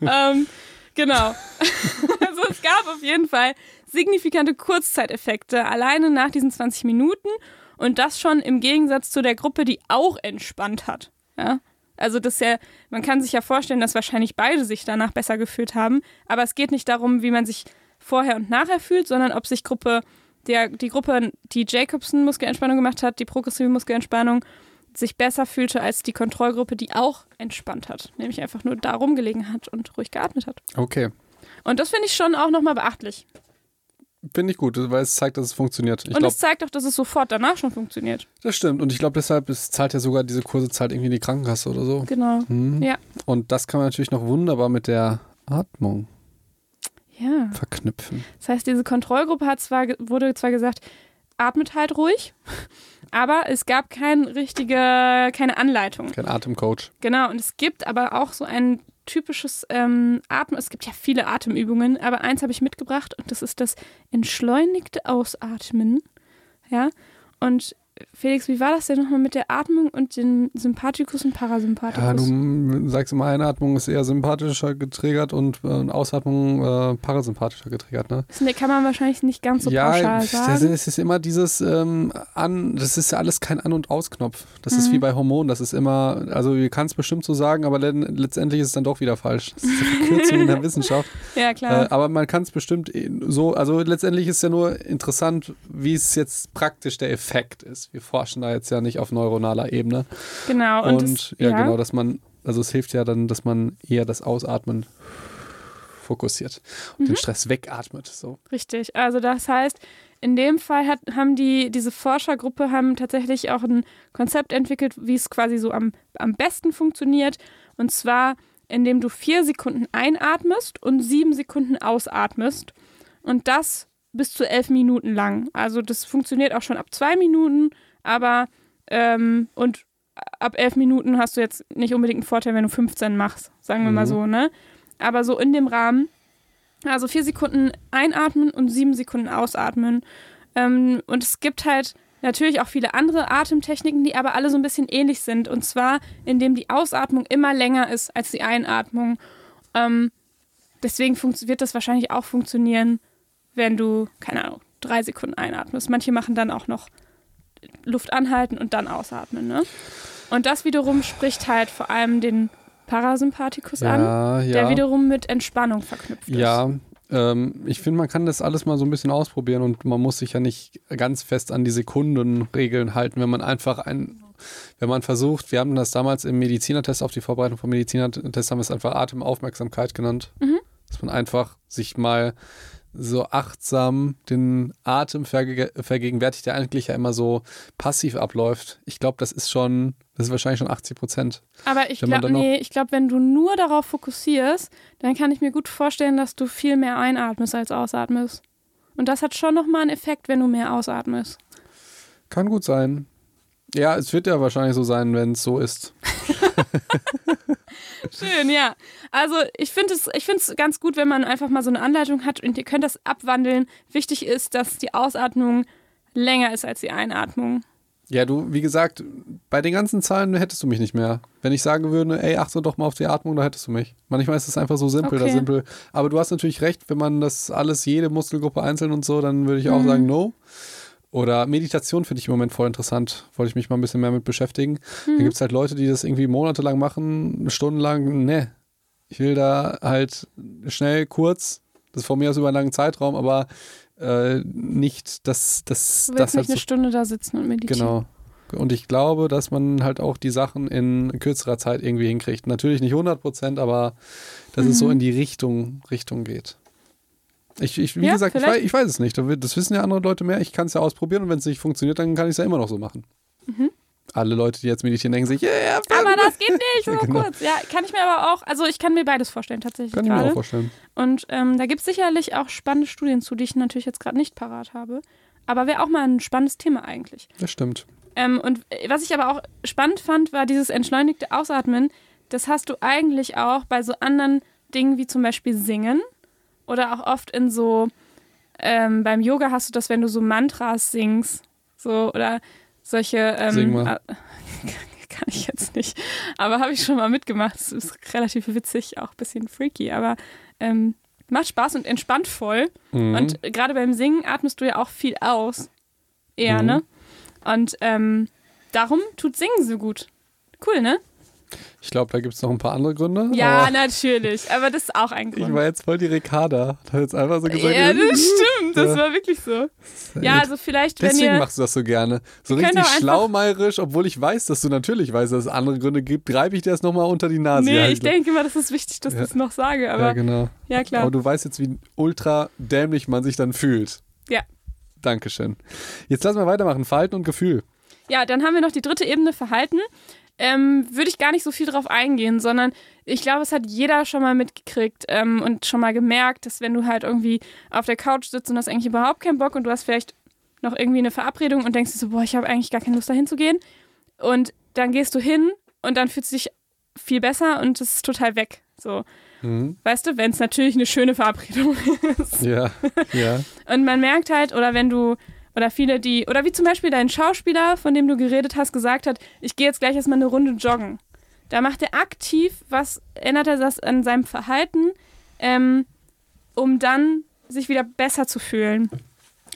[SPEAKER 1] ähm, genau. also es gab auf jeden Fall signifikante Kurzzeiteffekte alleine nach diesen 20 Minuten und das schon im Gegensatz zu der Gruppe, die auch entspannt hat. Ja? Also das ist ja, man kann sich ja vorstellen, dass wahrscheinlich beide sich danach besser gefühlt haben, aber es geht nicht darum, wie man sich vorher und nachher fühlt, sondern ob sich Gruppe, der, die Gruppe, die Jacobson Muskelentspannung gemacht hat, die progressive Muskelentspannung, sich besser fühlte als die Kontrollgruppe, die auch entspannt hat. Nämlich einfach nur da rumgelegen hat und ruhig geatmet hat.
[SPEAKER 2] Okay,
[SPEAKER 1] Und das finde ich schon auch nochmal beachtlich.
[SPEAKER 2] finde ich gut, weil es zeigt, dass es funktioniert. Ich
[SPEAKER 1] und
[SPEAKER 2] glaube,
[SPEAKER 1] es zeigt auch, dass es sofort danach schon funktioniert.
[SPEAKER 2] das stimmt. Und ich glaube, deshalb ist, zahlt ja sogar diese Kurse zahlt irgendwie die Krankenkasse oder so.
[SPEAKER 1] Genau.
[SPEAKER 2] Mhm.
[SPEAKER 1] Ja.
[SPEAKER 2] Und das kann man natürlich noch wunderbar mit der Atmung
[SPEAKER 1] Ja.
[SPEAKER 2] verknüpfen.
[SPEAKER 1] Das heißt, diese Kontrollgruppe hat zwar, wurde zwar gesagt, atmet halt ruhig, aber es gab kein richtige, keine Anleitung.
[SPEAKER 2] Kein Atemcoach.
[SPEAKER 1] Genau, und es gibt aber auch so ein typisches ähm, Atmen. Es gibt ja viele Atemübungen, aber eins habe ich mitgebracht und das ist das entschleunigte Ausatmen. Ja, und Felix, wie war das denn nochmal mit der Atmung und dem Sympathikus und Parasympathikus?
[SPEAKER 2] Ja, du sagst immer, Einatmung ist eher sympathischer getriggert und äh, Ausatmung äh, parasympathischer getriggert, ne?
[SPEAKER 1] das kann man wahrscheinlich nicht ganz so
[SPEAKER 2] ja,
[SPEAKER 1] pauschal sagen.
[SPEAKER 2] ist, es ist immer dieses ähm, an, das ist ja alles kein An- und Ausknopf. Das ist
[SPEAKER 1] Mhm.
[SPEAKER 2] wie bei Hormonen, das ist immer, also ihr kann es bestimmt so sagen, aber le letztendlich ist es dann doch wieder falsch. Das ist eine Verkürzung in der Wissenschaft.
[SPEAKER 1] ja, klar.
[SPEAKER 2] Äh, aber man kann es bestimmt eh so, also letztendlich ist ja nur interessant, wie es jetzt praktisch der Effekt ist. Wir forschen da jetzt ja nicht auf neuronaler Ebene.
[SPEAKER 1] genau. Und,
[SPEAKER 2] Und,
[SPEAKER 1] das,
[SPEAKER 2] ja, genau, dass man, also es hilft ja dann, dass man eher das Ausatmen fokussiert und
[SPEAKER 1] Mhm.
[SPEAKER 2] den Stress wegatmet. So.
[SPEAKER 1] Richtig. Also das heißt, in dem Fall hat, haben die, diese Forschergruppe haben tatsächlich auch ein Konzept entwickelt, wie es quasi so am, am besten funktioniert. Und zwar, indem du vier Sekunden einatmest und sieben Sekunden ausatmest. Und das bis zu elf Minuten lang. Also das funktioniert auch schon ab zwei Minuten, aber ähm, und ab elf Minuten hast du jetzt nicht unbedingt einen Vorteil, wenn du 15 machst, sagen wir mal
[SPEAKER 2] Mhm.
[SPEAKER 1] so, ne? Aber so in dem Rahmen, also vier Sekunden einatmen und sieben Sekunden ausatmen. Ähm, und es gibt halt natürlich auch viele andere Atemtechniken, die aber alle so ein bisschen ähnlich sind. Und zwar, indem die Ausatmung immer länger ist als die Einatmung. Ähm, deswegen wird das wahrscheinlich auch funktionieren, wenn du, keine Ahnung, drei Sekunden einatmest. Manche machen dann auch noch Luft anhalten und dann ausatmen. Ne? Und das wiederum spricht halt vor allem den Parasympathikus an,
[SPEAKER 2] Ja, ja.
[SPEAKER 1] der wiederum mit Entspannung verknüpft ist.
[SPEAKER 2] Ja, ähm, ich finde, man kann das alles mal so ein bisschen ausprobieren und man muss sich ja nicht ganz fest an die Sekundenregeln halten, wenn man einfach ein, wenn man versucht, wir haben das damals im Medizinertest auf die Vorbereitung vom Medizinertest haben wir es einfach Atemaufmerksamkeit genannt,
[SPEAKER 1] Mhm.
[SPEAKER 2] dass man einfach sich mal so achtsam den Atem verge vergegenwärtigt, der eigentlich ja immer so passiv abläuft. Ich glaube, das ist schon, das ist wahrscheinlich schon 80 Prozent.
[SPEAKER 1] Aber ich glaube, nee, ich glaube, wenn du nur darauf fokussierst, dann kann ich mir gut vorstellen, dass du viel mehr einatmest als ausatmest. Und das hat schon nochmal einen Effekt, wenn du mehr ausatmest.
[SPEAKER 2] Kann gut sein. Ja, es wird ja wahrscheinlich so sein, wenn es so ist.
[SPEAKER 1] Schön, ja. Also ich finde es ich find's ganz gut, wenn man einfach mal so eine Anleitung hat und ihr könnt das abwandeln. Wichtig ist, dass die Ausatmung länger ist als die Einatmung.
[SPEAKER 2] Ja, du, wie gesagt, bei den ganzen Zahlen hättest du mich nicht mehr. Wenn ich sagen würde, ey, achte doch mal auf die Atmung, da hättest du mich. Manchmal ist es einfach so simpel, da
[SPEAKER 1] Okay.
[SPEAKER 2] simpel. Aber du hast natürlich recht, wenn man das alles, jede Muskelgruppe einzeln und so, dann würde ich auch
[SPEAKER 1] Mhm.
[SPEAKER 2] sagen, no. Oder Meditation finde ich im Moment voll interessant. Wollte ich mich mal ein bisschen mehr mit beschäftigen.
[SPEAKER 1] Mhm.
[SPEAKER 2] Da gibt es halt Leute, die das irgendwie monatelang machen, stundenlang. Ne. Ich will da halt schnell, kurz, das ist von mir aus über einen langen Zeitraum, aber äh, nicht, dass das,
[SPEAKER 1] Du
[SPEAKER 2] das
[SPEAKER 1] willst
[SPEAKER 2] halt
[SPEAKER 1] nicht
[SPEAKER 2] so
[SPEAKER 1] eine Stunde da sitzen und meditieren.
[SPEAKER 2] Genau. Und ich glaube, dass man halt auch die Sachen in kürzerer Zeit irgendwie hinkriegt. Natürlich nicht 100 Prozent, aber dass es so
[SPEAKER 1] Mhm.
[SPEAKER 2] in die Richtung, Richtung geht. Ich, ich, wie
[SPEAKER 1] Ja,
[SPEAKER 2] gesagt, ich weiß, ich weiß es nicht. Das wissen ja andere Leute mehr. Ich kann es ja ausprobieren und wenn es nicht funktioniert, dann kann ich es ja immer noch so machen.
[SPEAKER 1] Mhm.
[SPEAKER 2] Alle Leute, die jetzt meditieren, denken sich, ja, yeah,
[SPEAKER 1] Aber das geht nicht, nur
[SPEAKER 2] Genau.
[SPEAKER 1] kurz. Ja, kann ich mir aber auch, also ich kann mir beides vorstellen tatsächlich
[SPEAKER 2] kann ich mir auch vorstellen.
[SPEAKER 1] Und ähm, da gibt es sicherlich auch spannende Studien zu, die ich natürlich jetzt gerade nicht parat habe. Aber wäre auch mal ein spannendes Thema eigentlich.
[SPEAKER 2] Das stimmt.
[SPEAKER 1] Ähm, und äh, was ich aber auch spannend fand, war dieses entschleunigte Ausatmen. Das hast du eigentlich auch bei so anderen Dingen wie zum Beispiel Singen oder auch oft in so, ähm, beim Yoga hast du das, wenn du so Mantras singst. So, oder solche. Ähm,
[SPEAKER 2] Sing mal.
[SPEAKER 1] äh, Kann ich jetzt nicht. Aber habe ich schon mal mitgemacht. Das ist relativ witzig, auch ein bisschen freaky, aber ähm, macht Spaß und entspannt voll.
[SPEAKER 2] Mhm.
[SPEAKER 1] Und gerade beim Singen atmest du ja auch viel aus. Eher,
[SPEAKER 2] Mhm.
[SPEAKER 1] ne? Und ähm, darum tut Singen so gut. Cool, ne?
[SPEAKER 2] Ich glaube, da gibt es noch ein paar andere Gründe.
[SPEAKER 1] Ja, natürlich. Aber das ist auch ein
[SPEAKER 2] ich
[SPEAKER 1] Grund.
[SPEAKER 2] war jetzt voll die Ricarda. Hat jetzt einfach so gesagt.
[SPEAKER 1] Ja, das stimmt. Das
[SPEAKER 2] Ja.
[SPEAKER 1] war wirklich so. Ja, also vielleicht, wenn
[SPEAKER 2] Deswegen
[SPEAKER 1] ihr.
[SPEAKER 2] machst du das so gerne. So richtig schlaumeierisch, obwohl ich weiß, dass du natürlich weißt, dass es andere Gründe gibt, greife ich dir das nochmal unter die Nase.
[SPEAKER 1] Nee,
[SPEAKER 2] halt.
[SPEAKER 1] ich denke immer, das ist wichtig, dass
[SPEAKER 2] Ja.
[SPEAKER 1] ich das noch sage.
[SPEAKER 2] Ja,
[SPEAKER 1] Aber
[SPEAKER 2] genau.
[SPEAKER 1] ja, klar.
[SPEAKER 2] Aber du weißt jetzt, wie ultra dämlich man sich dann fühlt.
[SPEAKER 1] Ja.
[SPEAKER 2] Dankeschön. Jetzt lassen wir weitermachen. Verhalten und Gefühl.
[SPEAKER 1] Ja, dann haben wir noch die dritte Ebene Verhalten. Ähm, Würde ich gar nicht so viel drauf eingehen, sondern ich glaube, es hat jeder schon mal mitgekriegt ähm, und schon mal gemerkt, dass wenn du halt irgendwie auf der Couch sitzt und hast eigentlich überhaupt keinen Bock und du hast vielleicht noch irgendwie eine Verabredung und denkst dir so, boah, ich habe eigentlich gar keine Lust dahin zu gehen. Und dann gehst du hin und dann fühlst du dich viel besser und es ist total weg. So,
[SPEAKER 2] Mhm.
[SPEAKER 1] weißt du, wenn es natürlich eine schöne Verabredung ist.
[SPEAKER 2] Ja, ja.
[SPEAKER 1] Und man merkt halt, oder wenn du, oder viele, die, oder wie zum Beispiel dein Schauspieler, von dem du geredet hast, gesagt hat, ich gehe jetzt gleich erstmal eine Runde joggen. Da macht er aktiv, was ändert er das an seinem Verhalten, ähm, um dann sich wieder besser zu fühlen.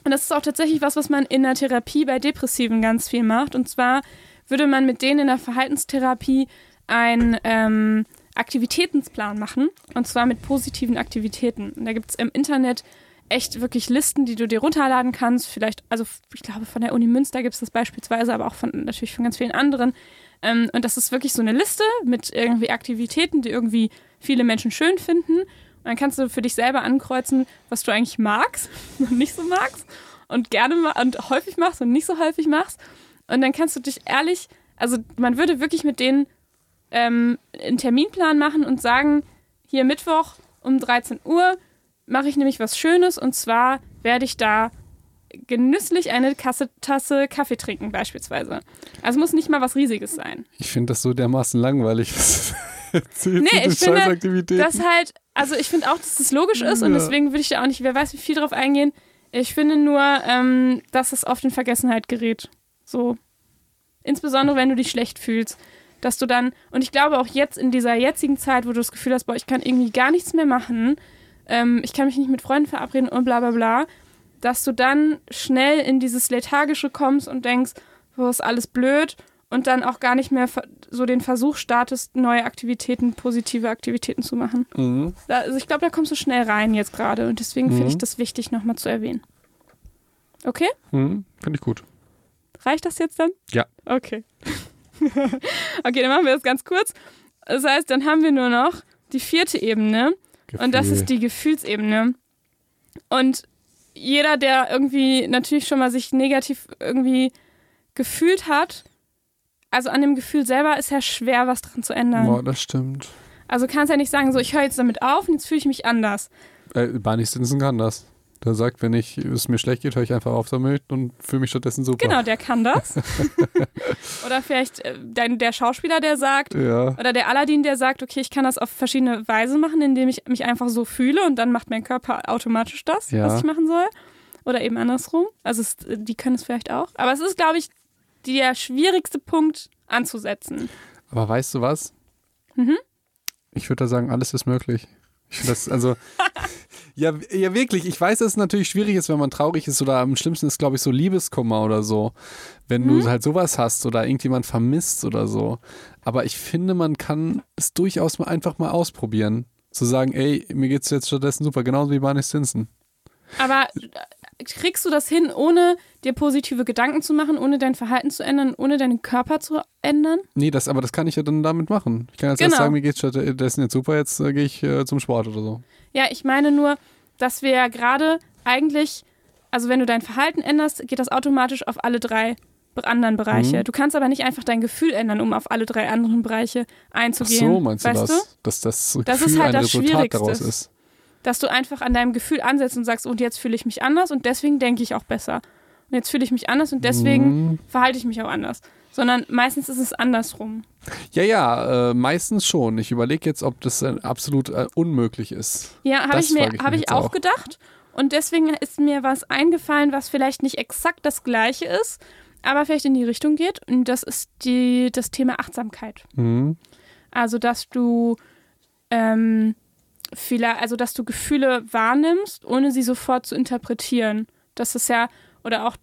[SPEAKER 1] Und das ist auch tatsächlich was, was man in der Therapie bei Depressiven ganz viel macht. Und zwar würde man mit denen in der Verhaltenstherapie einen ähm, Aktivitätensplan machen. Und zwar mit positiven Aktivitäten. Und da gibt es im Internet echt wirklich Listen, die du dir runterladen kannst. Vielleicht, also ich glaube, von der Uni Münster gibt es das beispielsweise, aber auch von natürlich von ganz vielen anderen. Ähm, und das ist wirklich so eine Liste mit irgendwie Aktivitäten, die irgendwie viele Menschen schön finden. Und dann kannst du für dich selber ankreuzen, was du eigentlich magst und nicht so magst und gerne ma und häufig machst und nicht so häufig machst. Und dann kannst du dich ehrlich, also man würde wirklich mit denen ähm, einen Terminplan machen und sagen, hier Mittwoch um 13 Uhr mache ich nämlich was Schönes und zwar werde ich da genüsslich eine Kasse, Tasse Kaffee trinken beispielsweise. Also muss nicht mal was Riesiges sein.
[SPEAKER 2] Ich finde das so dermaßen langweilig.
[SPEAKER 1] nee, ich finde, dass halt, also ich finde auch, dass das logisch ist und deswegen würde ich da auch nicht, wer weiß, wie viel drauf eingehen. Ich finde nur, ähm, dass es oft in Vergessenheit gerät. So. Insbesondere, wenn du dich schlecht fühlst. Dass du dann, und ich glaube auch jetzt in dieser jetzigen Zeit, wo du das Gefühl hast, boah, ich kann irgendwie gar nichts mehr machen, ähm, ich kann mich nicht mit Freunden verabreden und bla bla bla, dass du dann schnell in dieses Lethargische kommst und denkst, boah, ist alles blöd und dann auch gar nicht mehr so den Versuch startest, neue Aktivitäten, positive Aktivitäten zu machen. Mhm. Da, also ich glaube, da kommst du schnell rein jetzt gerade und deswegen mhm. finde ich das wichtig, nochmal zu erwähnen. Okay?
[SPEAKER 2] Mhm. Finde ich gut.
[SPEAKER 1] Reicht das jetzt dann?
[SPEAKER 2] Ja.
[SPEAKER 1] Okay. okay, dann machen wir das ganz kurz. Das heißt, dann haben wir nur noch die vierte Ebene Gefühl. und das ist die Gefühlsebene. Und jeder, der irgendwie natürlich schon mal sich negativ irgendwie gefühlt hat, also an dem Gefühl selber ist ja schwer, was dran zu ändern.
[SPEAKER 2] Boah, das stimmt.
[SPEAKER 1] Also kannst ja nicht sagen, so ich höre jetzt damit auf und jetzt fühle ich mich anders.
[SPEAKER 2] Äh, Barney Stinson kann das. Der sagt, wenn ich, es mir schlecht geht, höre ich einfach auf damit und fühle mich stattdessen super.
[SPEAKER 1] Genau, der kann das. oder vielleicht äh, der, der, Schauspieler, der sagt,
[SPEAKER 2] ja.
[SPEAKER 1] oder der Aladdin, der sagt, okay, ich kann das auf verschiedene Weise machen, indem ich mich einfach so fühle und dann macht mein Körper automatisch das, ja. was ich machen soll. Oder eben andersrum. Also es, die können es vielleicht auch. Aber es ist, glaube ich, der schwierigste Punkt anzusetzen.
[SPEAKER 2] Aber weißt du was?
[SPEAKER 1] Mhm.
[SPEAKER 2] Ich würde da sagen, alles ist möglich. Ich finde das, also, ja, ja, wirklich. Ich weiß, dass es natürlich schwierig ist, wenn man traurig ist oder am schlimmsten ist, glaube ich, so Liebeskummer oder so. Wenn mhm. du halt sowas hast oder irgendjemand vermisst oder so. Aber ich finde, man kann es durchaus mal einfach mal ausprobieren. Zu sagen, ey, mir geht's jetzt stattdessen super, genauso wie Barney Stinson.
[SPEAKER 1] Aber kriegst du das hin, ohne dir positive Gedanken zu machen, ohne dein Verhalten zu ändern, ohne deinen Körper zu ändern?
[SPEAKER 2] Nee, das, aber das kann ich ja dann damit machen. Ich kann jetzt genau. erst sagen, mir geht's stattdessen jetzt super, jetzt äh, gehe ich äh, zum Sport oder so.
[SPEAKER 1] Ja, ich meine nur, dass wir ja gerade eigentlich, also wenn du dein Verhalten änderst, geht das automatisch auf alle drei anderen Bereiche. Mhm. Du kannst aber nicht einfach dein Gefühl ändern, um auf alle drei anderen Bereiche einzugehen. Ach
[SPEAKER 2] so, meinst du das?
[SPEAKER 1] Du?
[SPEAKER 2] Dass das
[SPEAKER 1] Gefühl das ist halt ein das Resultat daraus ist dass du einfach an deinem Gefühl ansetzt und sagst, und jetzt fühle ich mich anders und deswegen denke ich auch besser. Und jetzt fühle ich mich anders und deswegen mhm. verhalte ich mich auch anders. Sondern meistens ist es andersrum.
[SPEAKER 2] Ja, ja, äh, meistens schon. Ich überlege jetzt, ob das äh, absolut äh, unmöglich ist.
[SPEAKER 1] Ja, habe ich mir, hab ich auch, auch gedacht. Und deswegen ist mir was eingefallen, was vielleicht nicht exakt das gleiche ist, aber vielleicht in die Richtung geht. Und das ist die, das Thema Achtsamkeit.
[SPEAKER 2] Mhm.
[SPEAKER 1] Also, dass du ähm, vielleicht, also dass du Gefühle wahrnimmst, ohne sie sofort zu interpretieren. Das ist ja, oder auch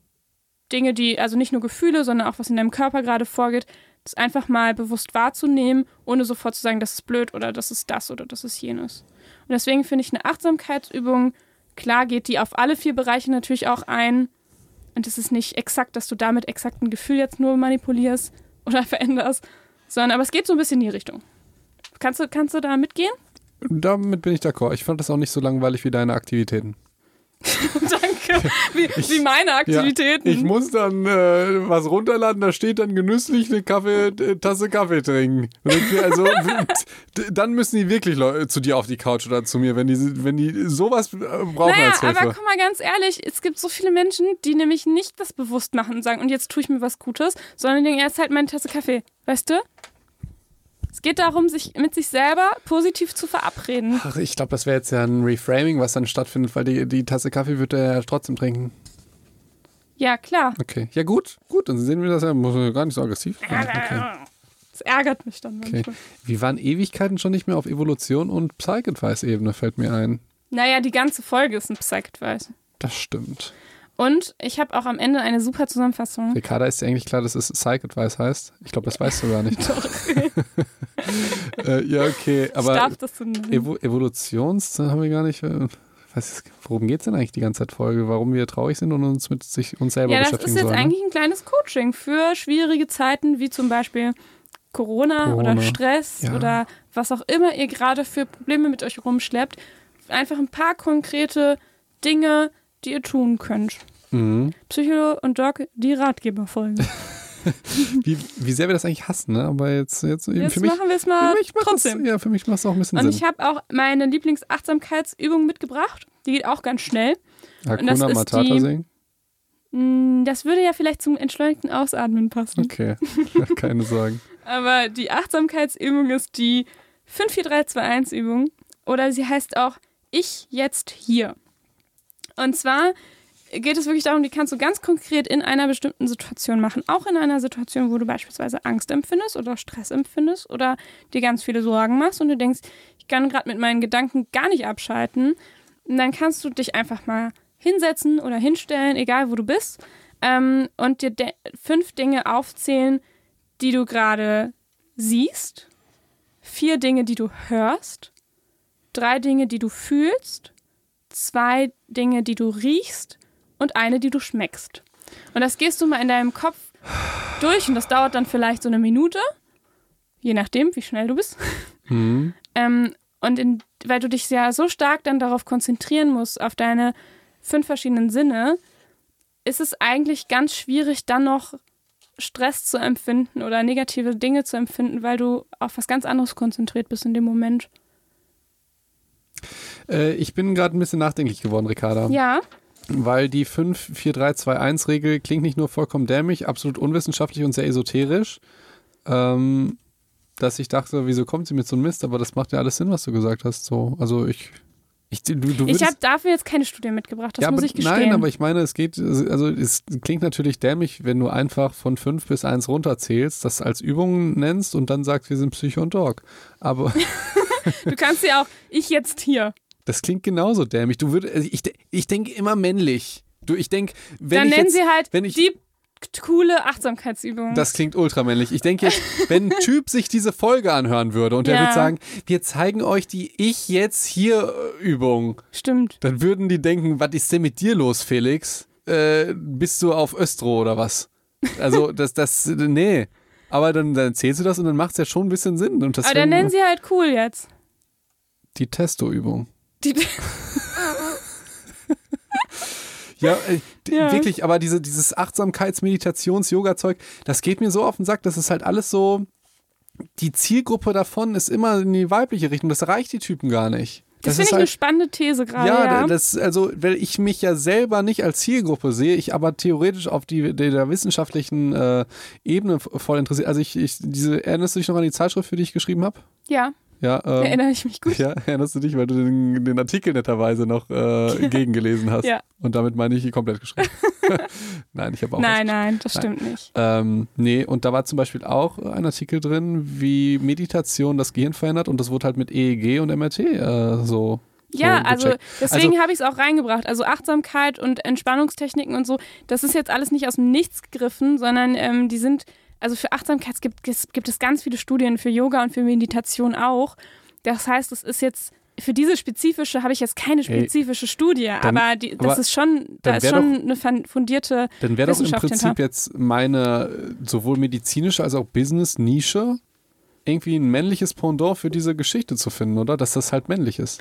[SPEAKER 1] Dinge, die, also nicht nur Gefühle, sondern auch was in deinem Körper gerade vorgeht, das einfach mal bewusst wahrzunehmen, ohne sofort zu sagen, das ist blöd oder das ist das oder das ist jenes. Und deswegen finde ich eine Achtsamkeitsübung, klar geht die auf alle vier Bereiche natürlich auch ein. Und es ist nicht exakt, dass du damit exakt ein Gefühl jetzt nur manipulierst oder veränderst, sondern aber es geht so ein bisschen in die Richtung. Kannst du, kannst du da mitgehen?
[SPEAKER 2] Damit bin ich d'accord. Ich fand das auch nicht so langweilig wie deine Aktivitäten.
[SPEAKER 1] Danke. Wie, ich, wie meine Aktivitäten.
[SPEAKER 2] Ja, ich muss dann äh, was runterladen, da steht dann genüsslich eine Kaffee, äh, Tasse Kaffee trinken. Also, dann müssen die wirklich Leute zu dir auf die Couch oder zu mir, wenn die, wenn die sowas äh, brauchen naja, als Hilfe.
[SPEAKER 1] Aber guck mal ganz ehrlich, es gibt so viele Menschen, die nämlich nicht das bewusst machen und sagen, und jetzt tue ich mir was Gutes, sondern denken, er ist halt meine Tasse Kaffee. Weißt du? Es geht darum, sich mit sich selber positiv zu verabreden.
[SPEAKER 2] Ach, ich glaube, das wäre jetzt ja ein Reframing, was dann stattfindet, weil die, die Tasse Kaffee wird er ja trotzdem trinken.
[SPEAKER 1] Ja, klar.
[SPEAKER 2] Okay. Ja, gut. Gut, dann sehen wir das ja. Muss gar nicht so aggressiv sein. Okay.
[SPEAKER 1] Das ärgert mich dann
[SPEAKER 2] manchmal. Okay. Wir waren Ewigkeiten schon nicht mehr auf Evolution und Psych-Advice-Ebene, fällt mir ein.
[SPEAKER 1] Naja, die ganze Folge ist ein Psych-Advice.
[SPEAKER 2] Das stimmt.
[SPEAKER 1] Und ich habe auch am Ende eine super Zusammenfassung.
[SPEAKER 2] Ricarda, ist dir eigentlich klar, dass es Psych Advice heißt? Ich glaube, das weißt du gar nicht.
[SPEAKER 1] Doch.
[SPEAKER 2] äh, ja, okay. Aber
[SPEAKER 1] ich darf das so
[SPEAKER 2] Evo Evolutions haben wir gar nicht. Äh, was, worum geht es denn eigentlich die ganze Zeit Folge? Warum wir traurig sind und uns mit sich uns selber
[SPEAKER 1] ja,
[SPEAKER 2] beschäftigen
[SPEAKER 1] sollen?
[SPEAKER 2] Ja,
[SPEAKER 1] das ist jetzt eigentlich ein kleines Coaching für schwierige Zeiten, wie zum Beispiel Corona, Corona. oder Stress ja. oder was auch immer ihr gerade für Probleme mit euch rumschleppt. Einfach ein paar konkrete Dinge, die ihr tun könnt.
[SPEAKER 2] Mhm.
[SPEAKER 1] Psycho und Doc, die Ratgeberfolge.
[SPEAKER 2] wie, wie sehr wir das eigentlich hassen, ne? Aber jetzt, jetzt,
[SPEAKER 1] jetzt
[SPEAKER 2] für
[SPEAKER 1] mich, machen wir es mal trotzdem.
[SPEAKER 2] Das, ja, für mich macht es auch ein bisschen
[SPEAKER 1] und
[SPEAKER 2] Sinn.
[SPEAKER 1] Und ich habe auch meine Lieblingsachtsamkeitsübung mitgebracht. Die geht auch ganz schnell.
[SPEAKER 2] Hakuna Matata singen?
[SPEAKER 1] Mm, Das würde ja vielleicht zum entschleunigten Ausatmen passen.
[SPEAKER 2] Okay, keine Sorgen.
[SPEAKER 1] Aber die Achtsamkeitsübung ist die 54321-Übung oder sie heißt auch Ich jetzt hier. Und zwar geht es wirklich darum, die kannst du ganz konkret in einer bestimmten Situation machen. Auch in einer Situation, wo du beispielsweise Angst empfindest oder Stress empfindest oder dir ganz viele Sorgen machst und du denkst, ich kann gerade mit meinen Gedanken gar nicht abschalten. Und dann kannst du dich einfach mal hinsetzen oder hinstellen, egal wo du bist, ähm, und dir fünf Dinge aufzählen, die du gerade siehst, vier Dinge, die du hörst, drei Dinge, die du fühlst, zwei Dinge, die du riechst und eine, die du schmeckst. Und das gehst du mal in deinem Kopf durch und das dauert dann vielleicht so eine Minute, je nachdem, wie schnell du bist.
[SPEAKER 2] Mhm.
[SPEAKER 1] Ähm, und in, weil du dich ja so stark dann darauf konzentrieren musst, auf deine fünf verschiedenen Sinne, ist es eigentlich ganz schwierig, dann noch Stress zu empfinden oder negative Dinge zu empfinden, weil du auf was ganz anderes konzentriert bist in dem Moment.
[SPEAKER 2] Äh, ich bin gerade ein bisschen nachdenklich geworden, Ricarda.
[SPEAKER 1] Ja,
[SPEAKER 2] Weil die 5-4-3-2-1-Regel klingt nicht nur vollkommen dämlich, absolut unwissenschaftlich und sehr esoterisch, ähm, dass ich dachte, wieso kommt sie mit so einem Mist? Aber das macht ja alles Sinn, was du gesagt hast. So, also ich, ich du, du
[SPEAKER 1] ich habe dafür jetzt keine Studie mitgebracht, das
[SPEAKER 2] ja,
[SPEAKER 1] muss
[SPEAKER 2] aber,
[SPEAKER 1] ich gestehen.
[SPEAKER 2] Nein, aber ich meine, es geht, also es klingt natürlich dämlich, wenn du einfach von 5 bis 1 runterzählst, das als Übung nennst und dann sagst, wir sind Psycho und Dog. Aber
[SPEAKER 1] du kannst ja auch, ich jetzt hier.
[SPEAKER 2] das klingt genauso dämlich. Du würdest, also ich, ich denke immer männlich. Du, ich denke, wenn
[SPEAKER 1] Dann
[SPEAKER 2] ich
[SPEAKER 1] nennen
[SPEAKER 2] jetzt,
[SPEAKER 1] sie halt
[SPEAKER 2] wenn ich,
[SPEAKER 1] die coole Achtsamkeitsübung.
[SPEAKER 2] Das klingt ultramännlich. Ich denke jetzt, wenn ein Typ sich diese Folge anhören würde und der
[SPEAKER 1] Ja.
[SPEAKER 2] würde sagen, wir zeigen euch die Ich jetzt hier Übung,
[SPEAKER 1] Stimmt.
[SPEAKER 2] dann würden die denken, was ist denn mit dir los, Felix? Äh, bist du auf Östro oder was? Also, das, das, nee. Aber dann, dann erzählst du das und dann macht es ja schon ein bisschen Sinn. Und
[SPEAKER 1] Aber dann nennen sie halt cool jetzt.
[SPEAKER 2] Die Testo-Übung.
[SPEAKER 1] Die,
[SPEAKER 2] Ja, äh,
[SPEAKER 1] Ja.
[SPEAKER 2] wirklich, aber diese, dieses Achtsamkeits-Meditations-Yoga-Zeug, das geht mir so auf den Sack, das ist halt alles so, die Zielgruppe davon ist immer in die weibliche Richtung, das reicht die Typen gar nicht.
[SPEAKER 1] das,
[SPEAKER 2] ist
[SPEAKER 1] finde ich eine
[SPEAKER 2] halt,
[SPEAKER 1] spannende These gerade.
[SPEAKER 2] ja,
[SPEAKER 1] Ja,
[SPEAKER 2] das, also, weil ich mich ja selber nicht als Zielgruppe sehe, ich aber theoretisch auf die, der, der wissenschaftlichen äh, Ebene voll interessiert. Also ich, ich, diese, erinnerst du dich noch an die Zeitschrift, für die ich geschrieben habe?
[SPEAKER 1] ja
[SPEAKER 2] Ja, ähm,
[SPEAKER 1] erinnere ich mich gut.
[SPEAKER 2] ja, erinnerst du dich, weil du den, den Artikel netterweise noch äh, gegengelesen hast.
[SPEAKER 1] Ja.
[SPEAKER 2] Und damit meine ich komplett geschrieben. nein, ich habe auch
[SPEAKER 1] Nein, nein, das
[SPEAKER 2] Nein.
[SPEAKER 1] stimmt nicht.
[SPEAKER 2] ähm, nee, und da war zum Beispiel auch ein Artikel drin, wie Meditation das Gehirn verändert und das wurde halt mit EEG und MRT äh, so.
[SPEAKER 1] Ja,
[SPEAKER 2] so
[SPEAKER 1] also deswegen habe ich es auch reingebracht. Also Achtsamkeit und Entspannungstechniken und so, das ist jetzt alles nicht aus dem Nichts gegriffen, sondern ähm, die sind, also für Achtsamkeit gibt, es- gibt es ganz viele Studien, für Yoga und für Meditation auch. Das heißt, es ist jetzt, für diese spezifische habe ich jetzt keine spezifische Studie,
[SPEAKER 2] dann-
[SPEAKER 1] aber, die, das
[SPEAKER 2] aber
[SPEAKER 1] ist schon, da ist schon eine fun- fundierte,
[SPEAKER 2] Dann wäre doch im Prinzip
[SPEAKER 1] hinter.
[SPEAKER 2] jetzt meine äh, sowohl medizinische als auch Business-Nische irgendwie ein männliches Pendant für diese Geschichte zu finden, oder? Dass das halt männlich ist.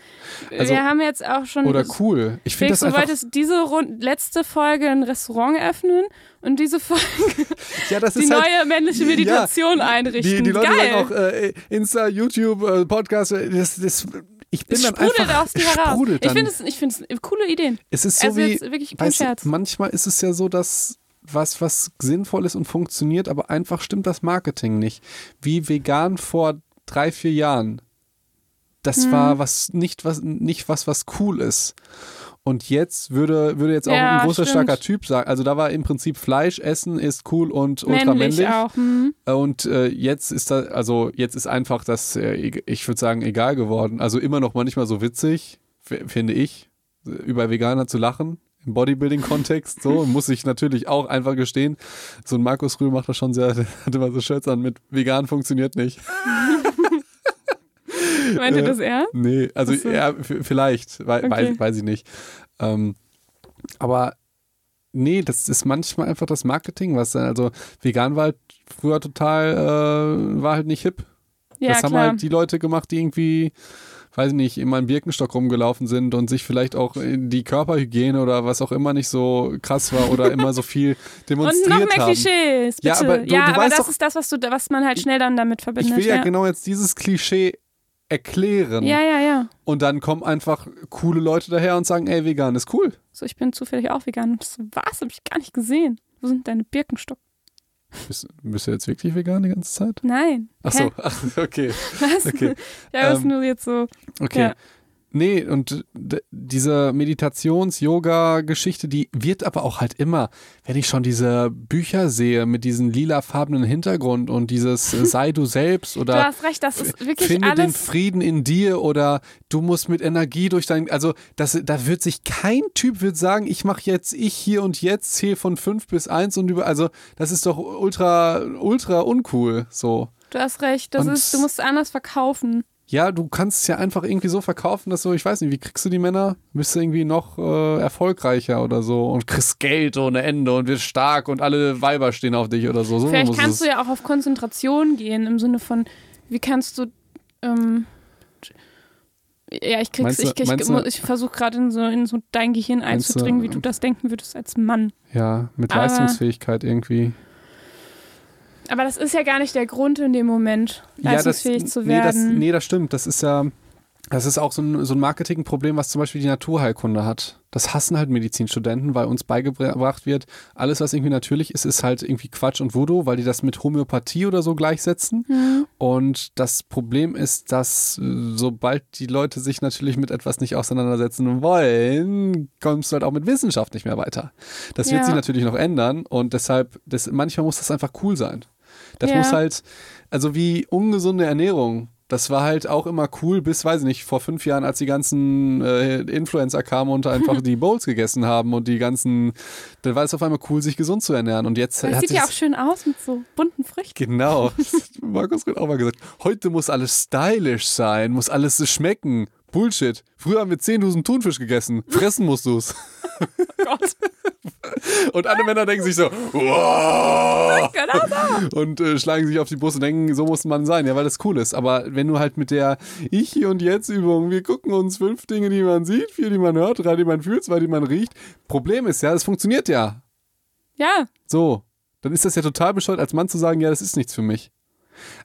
[SPEAKER 2] Also-
[SPEAKER 1] wir haben jetzt auch schon
[SPEAKER 2] Oder cool. Ich finde das
[SPEAKER 1] du
[SPEAKER 2] einfach.
[SPEAKER 1] wolltest diese Rund letzte Folge ein Restaurant öffnen und diese Folge
[SPEAKER 2] Ja, das
[SPEAKER 1] die
[SPEAKER 2] halt,
[SPEAKER 1] neue männliche Meditation einrichten.
[SPEAKER 2] Die, die Leute
[SPEAKER 1] Geil.
[SPEAKER 2] sagen auch äh, Insta, YouTube, äh, Podcast, äh, das, das, ich bin
[SPEAKER 1] es
[SPEAKER 2] dann einfach,
[SPEAKER 1] aus dir heraus. Ich finde es, ich finde es coole Ideen.
[SPEAKER 2] es ist so
[SPEAKER 1] also
[SPEAKER 2] wie,
[SPEAKER 1] jetzt wirklich kein
[SPEAKER 2] du,
[SPEAKER 1] Scherz.
[SPEAKER 2] manchmal ist es ja so, dass was, was sinnvoll ist und funktioniert, aber einfach stimmt das Marketing nicht. Wie vegan vor drei, vier Jahren. Das
[SPEAKER 1] Hm.
[SPEAKER 2] war was nicht was nicht was was cool ist. Und jetzt würde würde jetzt auch
[SPEAKER 1] Ja,
[SPEAKER 2] ein großer
[SPEAKER 1] stimmt.
[SPEAKER 2] starker Typ sagen. Also da war im Prinzip Fleisch essen ist cool und ultra
[SPEAKER 1] Männlich
[SPEAKER 2] männlich.
[SPEAKER 1] auch. Hm.
[SPEAKER 2] Und äh, jetzt ist da, also jetzt ist einfach das, äh, ich würde sagen, egal geworden. Also immer noch manchmal so witzig, finde ich, über Veganer zu lachen. Im Bodybuilding-Kontext so, muss ich natürlich auch einfach gestehen. So ein Markus Rühl macht das schon sehr, der hat immer so Shirts an mit vegan funktioniert nicht.
[SPEAKER 1] Meint ihr
[SPEAKER 2] Äh,
[SPEAKER 1] das ernst?
[SPEAKER 2] Nee, also
[SPEAKER 1] so.
[SPEAKER 2] v- vielleicht, wei
[SPEAKER 1] Okay.
[SPEAKER 2] weiß, weiß ich nicht. Ähm, aber nee, das ist manchmal einfach das Marketing, was dann, also vegan war halt früher total, äh, war halt nicht hip.
[SPEAKER 1] Ja,
[SPEAKER 2] das haben
[SPEAKER 1] klar.
[SPEAKER 2] halt die Leute gemacht, die irgendwie, weiß ich nicht, in meinem Birkenstock rumgelaufen sind und sich vielleicht auch die Körperhygiene oder was auch immer nicht so krass war oder immer so viel
[SPEAKER 1] und
[SPEAKER 2] demonstriert
[SPEAKER 1] noch mehr
[SPEAKER 2] haben.
[SPEAKER 1] Klischees, bitte.
[SPEAKER 2] Ja, aber du- du
[SPEAKER 1] aber das
[SPEAKER 2] doch-
[SPEAKER 1] ist das, was, du, was man halt schnell dann damit verbindet.
[SPEAKER 2] Ich will ja,
[SPEAKER 1] ja.
[SPEAKER 2] genau jetzt dieses Klischee erklären.
[SPEAKER 1] ja, ja, ja.
[SPEAKER 2] Und dann kommen einfach coole Leute daher und sagen, ey, vegan ist cool.
[SPEAKER 1] So, ich bin zufällig auch vegan. Und das was? Habe ich gar nicht gesehen. Wo sind deine Birkenstock?
[SPEAKER 2] Bist, bist du jetzt wirklich vegan die ganze Zeit?
[SPEAKER 1] Nein.
[SPEAKER 2] Ach so, ach, okay.
[SPEAKER 1] Was?
[SPEAKER 2] Okay.
[SPEAKER 1] Ja, das ist
[SPEAKER 2] Ähm,
[SPEAKER 1] nur jetzt so.
[SPEAKER 2] Okay.
[SPEAKER 1] Ja.
[SPEAKER 2] Nee, und diese Meditations-Yoga-Geschichte, die wird aber auch halt immer, wenn ich schon diese Bücher sehe mit diesem lilafarbenen Hintergrund und dieses äh, Sei du selbst
[SPEAKER 1] Du
[SPEAKER 2] oder
[SPEAKER 1] hast recht, das ist wirklich
[SPEAKER 2] finde den
[SPEAKER 1] alles.
[SPEAKER 2] Frieden in dir oder du musst mit Energie durch dein, also das, da wird sich kein Typ wird sagen, ich mache jetzt ich hier und jetzt zähle von fünf bis eins und über, also das ist doch ultra, ultra uncool, so.
[SPEAKER 1] Du hast recht, das
[SPEAKER 2] Und-
[SPEAKER 1] ist, du musst es anders verkaufen.
[SPEAKER 2] Ja, du kannst es ja einfach irgendwie so verkaufen, dass so, ich weiß nicht, wie kriegst du die Männer? Bist du irgendwie noch äh, erfolgreicher oder so und kriegst Geld ohne Ende und wirst stark und alle Weiber stehen auf dich oder so. so
[SPEAKER 1] Vielleicht kannst du ja auch auf Konzentration gehen, im Sinne von, wie kannst du. Ähm, ja, ich krieg's,
[SPEAKER 2] du-
[SPEAKER 1] ich, ich,
[SPEAKER 2] du-
[SPEAKER 1] ich versuche gerade in so, in so dein Gehirn
[SPEAKER 2] Meinst du-
[SPEAKER 1] einzudringen, wie du das denken würdest als Mann.
[SPEAKER 2] Ja, mit
[SPEAKER 1] Aber-
[SPEAKER 2] Leistungsfähigkeit irgendwie.
[SPEAKER 1] Aber das ist ja gar nicht der Grund in dem Moment, leistungsfähig zu
[SPEAKER 2] nee, das,
[SPEAKER 1] werden.
[SPEAKER 2] nee, das stimmt. Das ist ja, das ist auch so ein, so ein Marketingproblem, was zum Beispiel die Naturheilkunde hat. Das hassen halt Medizinstudenten, weil uns beigebracht wird, alles, was irgendwie natürlich ist, ist halt irgendwie Quatsch und Voodoo, weil die das mit Homöopathie oder so gleichsetzen.
[SPEAKER 1] Mhm.
[SPEAKER 2] Und das Problem ist, dass äh, sobald die Leute sich natürlich mit etwas nicht auseinandersetzen wollen, kommst du halt auch mit Wissenschaft nicht mehr weiter. Das wird
[SPEAKER 1] Ja.
[SPEAKER 2] sich natürlich noch ändern und deshalb, das, manchmal muss das einfach cool sein. Das
[SPEAKER 1] Ja.
[SPEAKER 2] muss halt, also wie ungesunde Ernährung. Das war halt auch immer cool, bis, weiß ich nicht, vor fünf Jahren, als die ganzen äh, Influencer kamen und einfach die Bowls gegessen haben und die ganzen, dann war es auf einmal cool, sich gesund zu ernähren. Und jetzt
[SPEAKER 1] Das sieht ja auch schön aus mit so bunten Früchten.
[SPEAKER 2] Genau. Markus hat auch mal gesagt, heute muss alles stylisch sein, muss alles schmecken. Bullshit. Früher haben wir 10.000 Thunfisch gegessen. Fressen musst du's.
[SPEAKER 1] Gott,
[SPEAKER 2] Und alle Männer denken sich so, wow!
[SPEAKER 1] genau so.
[SPEAKER 2] Und äh, schlagen sich auf die Brust und denken, so muss man sein, ja, weil das cool ist. Aber wenn du halt mit der Ich hier und Jetzt Übung, wir gucken uns fünf Dinge, die man sieht, vier, die man hört, drei, die man fühlt, zwei, die man riecht. Problem ist ja, es funktioniert ja.
[SPEAKER 1] Ja,
[SPEAKER 2] So. Dann ist das ja total bescheuert, als Mann zu sagen, ja, das ist nichts für mich.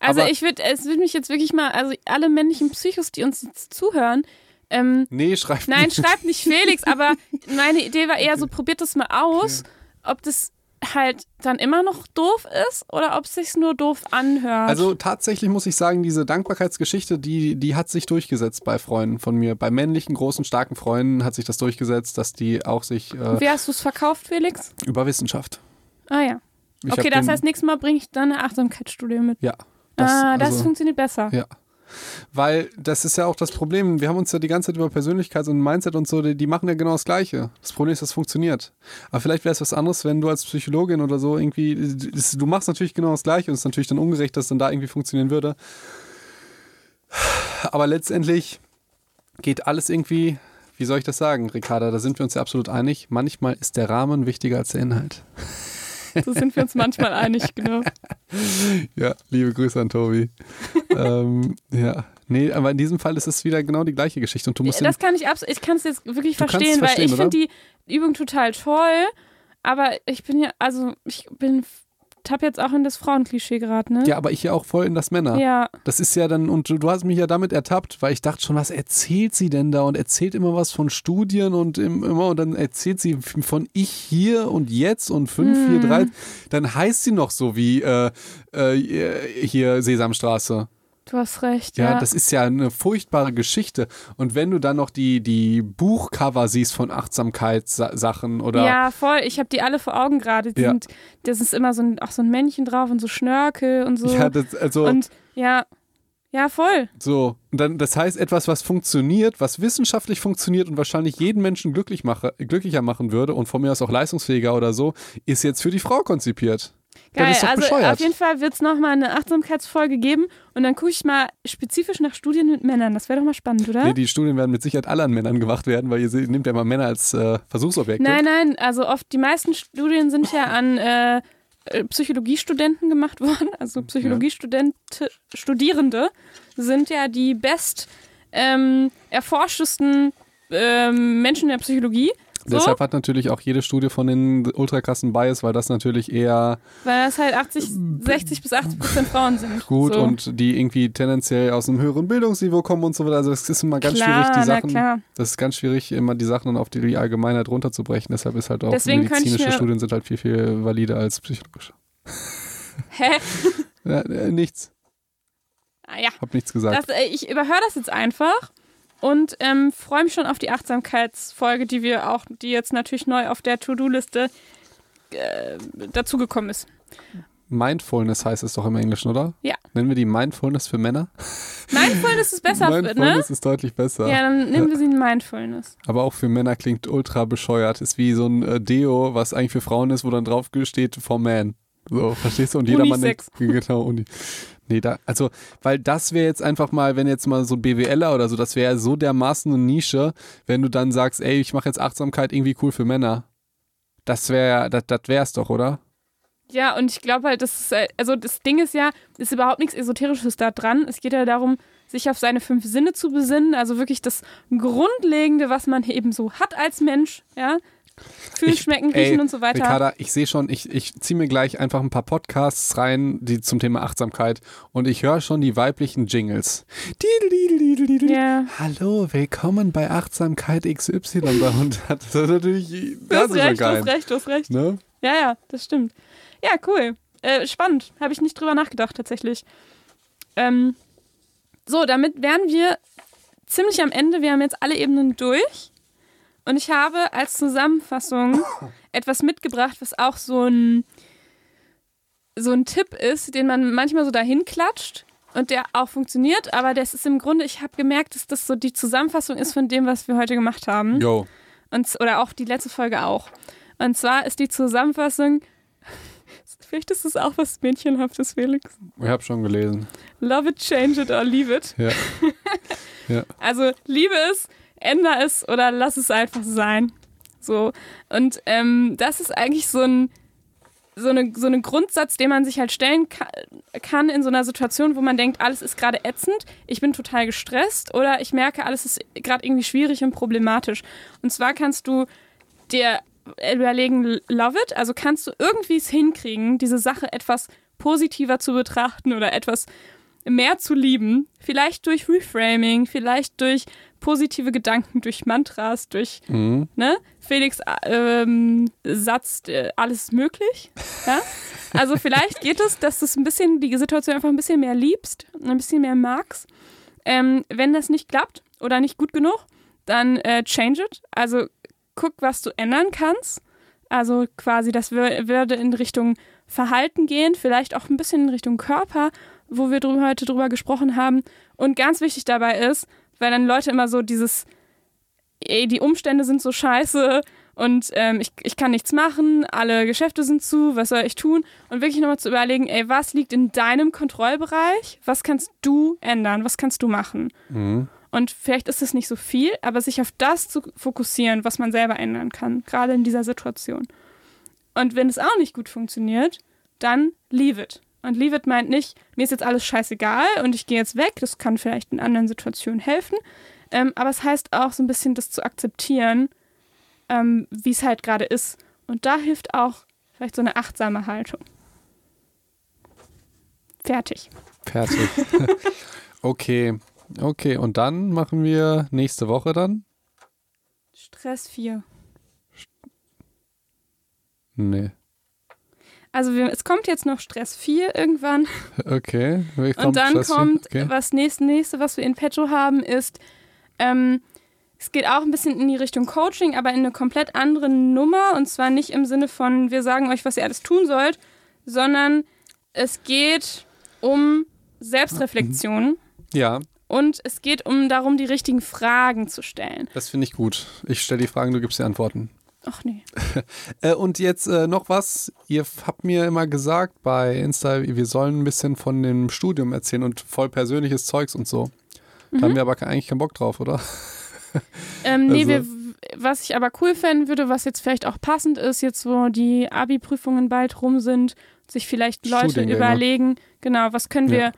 [SPEAKER 1] also
[SPEAKER 2] Aber-
[SPEAKER 1] ich würde, es würde mich jetzt wirklich mal, also alle männlichen Psychos, die uns jetzt zuhören, ähm,
[SPEAKER 2] Nee, schreib
[SPEAKER 1] Nein,
[SPEAKER 2] nicht.
[SPEAKER 1] schreibt nicht Felix, aber meine Idee war eher so, probiert das mal aus, ob das halt dann immer noch doof ist oder ob es sich nur doof anhört.
[SPEAKER 2] Also tatsächlich muss ich sagen, diese Dankbarkeitsgeschichte, die, die hat sich durchgesetzt bei Freunden von mir. Bei männlichen, großen, starken Freunden hat sich das durchgesetzt, dass die auch sich äh,
[SPEAKER 1] Wie hast du es verkauft, Felix?
[SPEAKER 2] über Wissenschaft.
[SPEAKER 1] Ah ja.
[SPEAKER 2] Ich
[SPEAKER 1] okay, das heißt, nächstes Mal bringe ich dann eine Achtsamkeitsstudie mit.
[SPEAKER 2] Ja.
[SPEAKER 1] ah, das
[SPEAKER 2] also-
[SPEAKER 1] funktioniert besser.
[SPEAKER 2] Ja. Weil das ist ja auch das Problem. Wir haben uns ja die ganze Zeit über Persönlichkeit und Mindset und so, die, die machen ja genau das Gleiche. Das Problem ist, das funktioniert. Aber vielleicht wäre es was anderes, wenn du als Psychologin oder so irgendwie, du machst natürlich genau das Gleiche und es ist natürlich dann ungerecht, dass dann da irgendwie funktionieren würde. Aber letztendlich geht alles irgendwie, wie soll ich das sagen, Ricarda, da sind wir uns ja absolut einig. Manchmal ist der Rahmen wichtiger als der Inhalt.
[SPEAKER 1] So sind wir uns manchmal einig, genau.
[SPEAKER 2] Ja, liebe Grüße an Tobi. ähm, ja, nee, aber in diesem Fall ist es wieder genau die gleiche Geschichte und du musst
[SPEAKER 1] Das kann ich absolut, ich kann es jetzt wirklich verstehen,
[SPEAKER 2] es
[SPEAKER 1] weil
[SPEAKER 2] verstehen,
[SPEAKER 1] ich finde die Übung total toll, aber ich bin ja, also ich bin, tapp jetzt auch in das Frauenklischee gerade, ne?
[SPEAKER 2] Ja, aber ich ja auch voll in das Männer.
[SPEAKER 1] Ja,
[SPEAKER 2] Das ist ja dann, und du, hast mich ja damit ertappt, weil ich dachte schon, was erzählt sie denn da? Und erzählt immer was von Studien und im, immer, und dann erzählt sie von ich hier und jetzt und 5,
[SPEAKER 1] Mhm.
[SPEAKER 2] 4, 3. Dann heißt sie noch so wie äh, äh, hier Sesamstraße.
[SPEAKER 1] Du hast recht,
[SPEAKER 2] Ja,
[SPEAKER 1] ja.
[SPEAKER 2] das ist ja eine furchtbare Geschichte. Und wenn du dann noch die, die Buchcover siehst von Achtsamkeitssachen oder
[SPEAKER 1] Ja, voll. Ich habe die alle vor Augen gerade.
[SPEAKER 2] Ja.
[SPEAKER 1] sind, das ist immer so ein, auch so ein Männchen drauf und so Schnörkel und so.
[SPEAKER 2] ja, das, also
[SPEAKER 1] Und ja, ja, voll.
[SPEAKER 2] So, und dann, das heißt, etwas, was funktioniert, was wissenschaftlich funktioniert und wahrscheinlich jeden Menschen glücklich mache, glücklicher machen würde und von mir aus auch leistungsfähiger oder so, ist jetzt für die Frau konzipiert.
[SPEAKER 1] Geil. Also
[SPEAKER 2] bescheuert.
[SPEAKER 1] auf jeden Fall wird es nochmal eine Achtsamkeitsfolge geben und dann gucke ich mal spezifisch nach Studien mit Männern. Das wäre doch mal spannend, oder?
[SPEAKER 2] Nee, die Studien werden mit Sicherheit alle an Männern gemacht werden, weil ihr nehmt ja mal Männer als äh, Versuchsobjekte.
[SPEAKER 1] nein, nein, also oft die meisten Studien sind ja an äh, äh, Psychologiestudenten gemacht worden. Also Psychologiestudente, Studierende sind ja die best ähm, erforschtesten ähm, Menschen in der Psychologie. So?
[SPEAKER 2] Deshalb hat natürlich auch jede Studie von den ultrakrassen Bias, weil das natürlich eher
[SPEAKER 1] Weil das halt 80, 60 bis 80 Prozent Frauen sind.
[SPEAKER 2] gut
[SPEAKER 1] so.
[SPEAKER 2] und die irgendwie tendenziell aus einem höheren Bildungsniveau kommen und so weiter. Also es ist immer ganz
[SPEAKER 1] klar,
[SPEAKER 2] schwierig, die Sachen.
[SPEAKER 1] klar.
[SPEAKER 2] Das ist ganz schwierig, immer die Sachen auf die Allgemeinheit runterzubrechen. Deshalb ist halt auch
[SPEAKER 1] Deswegen
[SPEAKER 2] medizinische Studien sind halt viel, viel valider als psychologische.
[SPEAKER 1] Hä?
[SPEAKER 2] Ja, äh, nichts.
[SPEAKER 1] Ah, ja.
[SPEAKER 2] Hab nichts gesagt.
[SPEAKER 1] Das, äh, ich überhöre das jetzt einfach und ähm, freue mich schon auf die Achtsamkeitsfolge, die wir auch, die jetzt natürlich neu auf der To-Do-Liste äh, dazugekommen ist.
[SPEAKER 2] Mindfulness heißt es doch im Englischen, oder?
[SPEAKER 1] Ja.
[SPEAKER 2] Nennen wir die Mindfulness für Männer?
[SPEAKER 1] Mindfulness ist besser, ne?
[SPEAKER 2] Mindfulness ist deutlich besser.
[SPEAKER 1] Ja, dann nehmen wir sie in Mindfulness.
[SPEAKER 2] Aber auch für Männer klingt ultra bescheuert. Ist wie so ein äh, Deo, was eigentlich für Frauen ist, wo dann drauf steht for man. So, verstehst du? Und jeder Mann denkt,
[SPEAKER 1] Unisex.
[SPEAKER 2] genau, Uni. Nee, da, also, weil das wäre jetzt einfach mal, wenn jetzt mal so ein BWLer oder so, das wäre so dermaßen eine Nische, wenn du dann sagst, ey, ich mache jetzt Achtsamkeit irgendwie cool für Männer. Das wäre, das, das wär's doch, oder?
[SPEAKER 1] Ja, und ich glaube halt, das ist, äh, also das Ding ist ja, ist überhaupt nichts Esoterisches da dran. Es geht ja darum, sich auf seine fünf Sinne zu besinnen, also wirklich das Grundlegende, was man eben so hat als Mensch, ja. Fühlen,
[SPEAKER 2] Ich-
[SPEAKER 1] schmecken,
[SPEAKER 2] ey,
[SPEAKER 1] riechen und so weiter.
[SPEAKER 2] Ricarda, ich sehe schon, ich, ich ziehe mir gleich einfach ein paar Podcasts rein, die zum Thema Achtsamkeit und ich höre schon die weiblichen Jingles.
[SPEAKER 1] Ja.
[SPEAKER 2] Hallo, willkommen bei Achtsamkeit XY und das ist natürlich
[SPEAKER 1] Du
[SPEAKER 2] das
[SPEAKER 1] hast
[SPEAKER 2] ist ja
[SPEAKER 1] recht, du
[SPEAKER 2] geil.
[SPEAKER 1] hast recht, du hast recht.
[SPEAKER 2] Ne?
[SPEAKER 1] Ja, ja, das stimmt. Ja, cool. Äh, spannend. Habe ich nicht drüber nachgedacht, tatsächlich. Ähm, so, damit wären wir ziemlich am Ende. Wir haben jetzt alle Ebenen durch. Und ich habe als Zusammenfassung etwas mitgebracht, was auch so ein, so ein Tipp ist, den man manchmal so dahin klatscht und der auch funktioniert. Aber das ist im Grunde, ich habe gemerkt, dass das so die Zusammenfassung ist von dem, was wir heute gemacht haben.
[SPEAKER 2] Yo.
[SPEAKER 1] Und, oder auch die letzte Folge auch. Und zwar ist die Zusammenfassung, vielleicht ist es auch was Mädchenhaftes, Felix.
[SPEAKER 2] Ich habe schon gelesen.
[SPEAKER 1] Love it, change it or leave it.
[SPEAKER 2] Ja.
[SPEAKER 1] Also liebe es, änder es oder lass es einfach sein. So. Und ähm, das ist eigentlich so ein, so eine, so ein Grundsatz, den man sich halt stellen ka kann in so einer Situation, wo man denkt, alles ist gerade ätzend, ich bin total gestresst oder ich merke, alles ist gerade irgendwie schwierig und problematisch. Und zwar kannst du dir überlegen, love it, also kannst du irgendwie es hinkriegen, diese Sache etwas positiver zu betrachten oder etwas mehr zu lieben. Vielleicht durch Reframing, vielleicht durch positive Gedanken, durch Mantras, durch
[SPEAKER 2] Mhm.
[SPEAKER 1] ne? Felix äh, ähm, Satz, äh, alles ist möglich. Ja? Also vielleicht geht es, dass du es ein bisschen, die Situation einfach ein bisschen mehr liebst, ein bisschen mehr magst. Ähm, wenn das nicht klappt oder nicht gut genug, dann äh, change it. Also guck, was du ändern kannst. Also quasi, das wür- würde in Richtung Verhalten gehen, vielleicht auch ein bisschen in Richtung Körper, wo wir drü heute drüber gesprochen haben. Und ganz wichtig dabei ist, weil dann Leute immer so dieses, ey, die Umstände sind so scheiße und ähm, ich, ich kann nichts machen, alle Geschäfte sind zu, was soll ich tun? Und wirklich nochmal zu überlegen, ey, was liegt in deinem Kontrollbereich? Was kannst du ändern? Was kannst du machen?
[SPEAKER 2] Mhm.
[SPEAKER 1] Und vielleicht ist es nicht so viel, aber sich auf das zu fokussieren, was man selber ändern kann, gerade in dieser Situation. Und wenn es auch nicht gut funktioniert, dann leave it. Und leave it meint nicht, mir ist jetzt alles scheißegal und ich gehe jetzt weg. Das kann vielleicht in anderen Situationen helfen. Ähm, aber es heißt auch so ein bisschen, das zu akzeptieren, ähm, wie es halt gerade ist. Und da hilft auch vielleicht so eine achtsame Haltung. Fertig.
[SPEAKER 2] Fertig. okay. Okay, und dann machen wir nächste Woche dann?
[SPEAKER 1] Stress 4.
[SPEAKER 2] Nee.
[SPEAKER 1] Also wir, es kommt jetzt noch Stress 4 irgendwann.
[SPEAKER 2] Okay.
[SPEAKER 1] Und dann
[SPEAKER 2] hier?
[SPEAKER 1] kommt,
[SPEAKER 2] Okay.
[SPEAKER 1] was nächste, nächste, was wir in petto haben, ist, ähm, es geht auch ein bisschen in die Richtung Coaching, aber in eine komplett andere Nummer. Und zwar nicht im Sinne von, wir sagen euch, was ihr alles tun sollt, sondern es geht um Selbstreflexion
[SPEAKER 2] Ja,
[SPEAKER 1] und es geht um darum, die richtigen Fragen zu stellen.
[SPEAKER 2] das finde ich gut. Ich stelle die Fragen, du gibst die Antworten.
[SPEAKER 1] Ach nee.
[SPEAKER 2] Äh, und jetzt äh, noch was. Ihr habt mir immer gesagt bei Insta, wir sollen ein bisschen von dem Studium erzählen und voll persönliches Zeugs und so. Da
[SPEAKER 1] Mhm.
[SPEAKER 2] haben wir aber eigentlich keinen Bock drauf, oder?
[SPEAKER 1] Ähm, nee,
[SPEAKER 2] Also-
[SPEAKER 1] wir, was ich aber cool fänden würde, was jetzt vielleicht auch passend ist, jetzt wo die Abi-Prüfungen bald rum sind, sich vielleicht Leute überlegen, genau, was können wir Ja,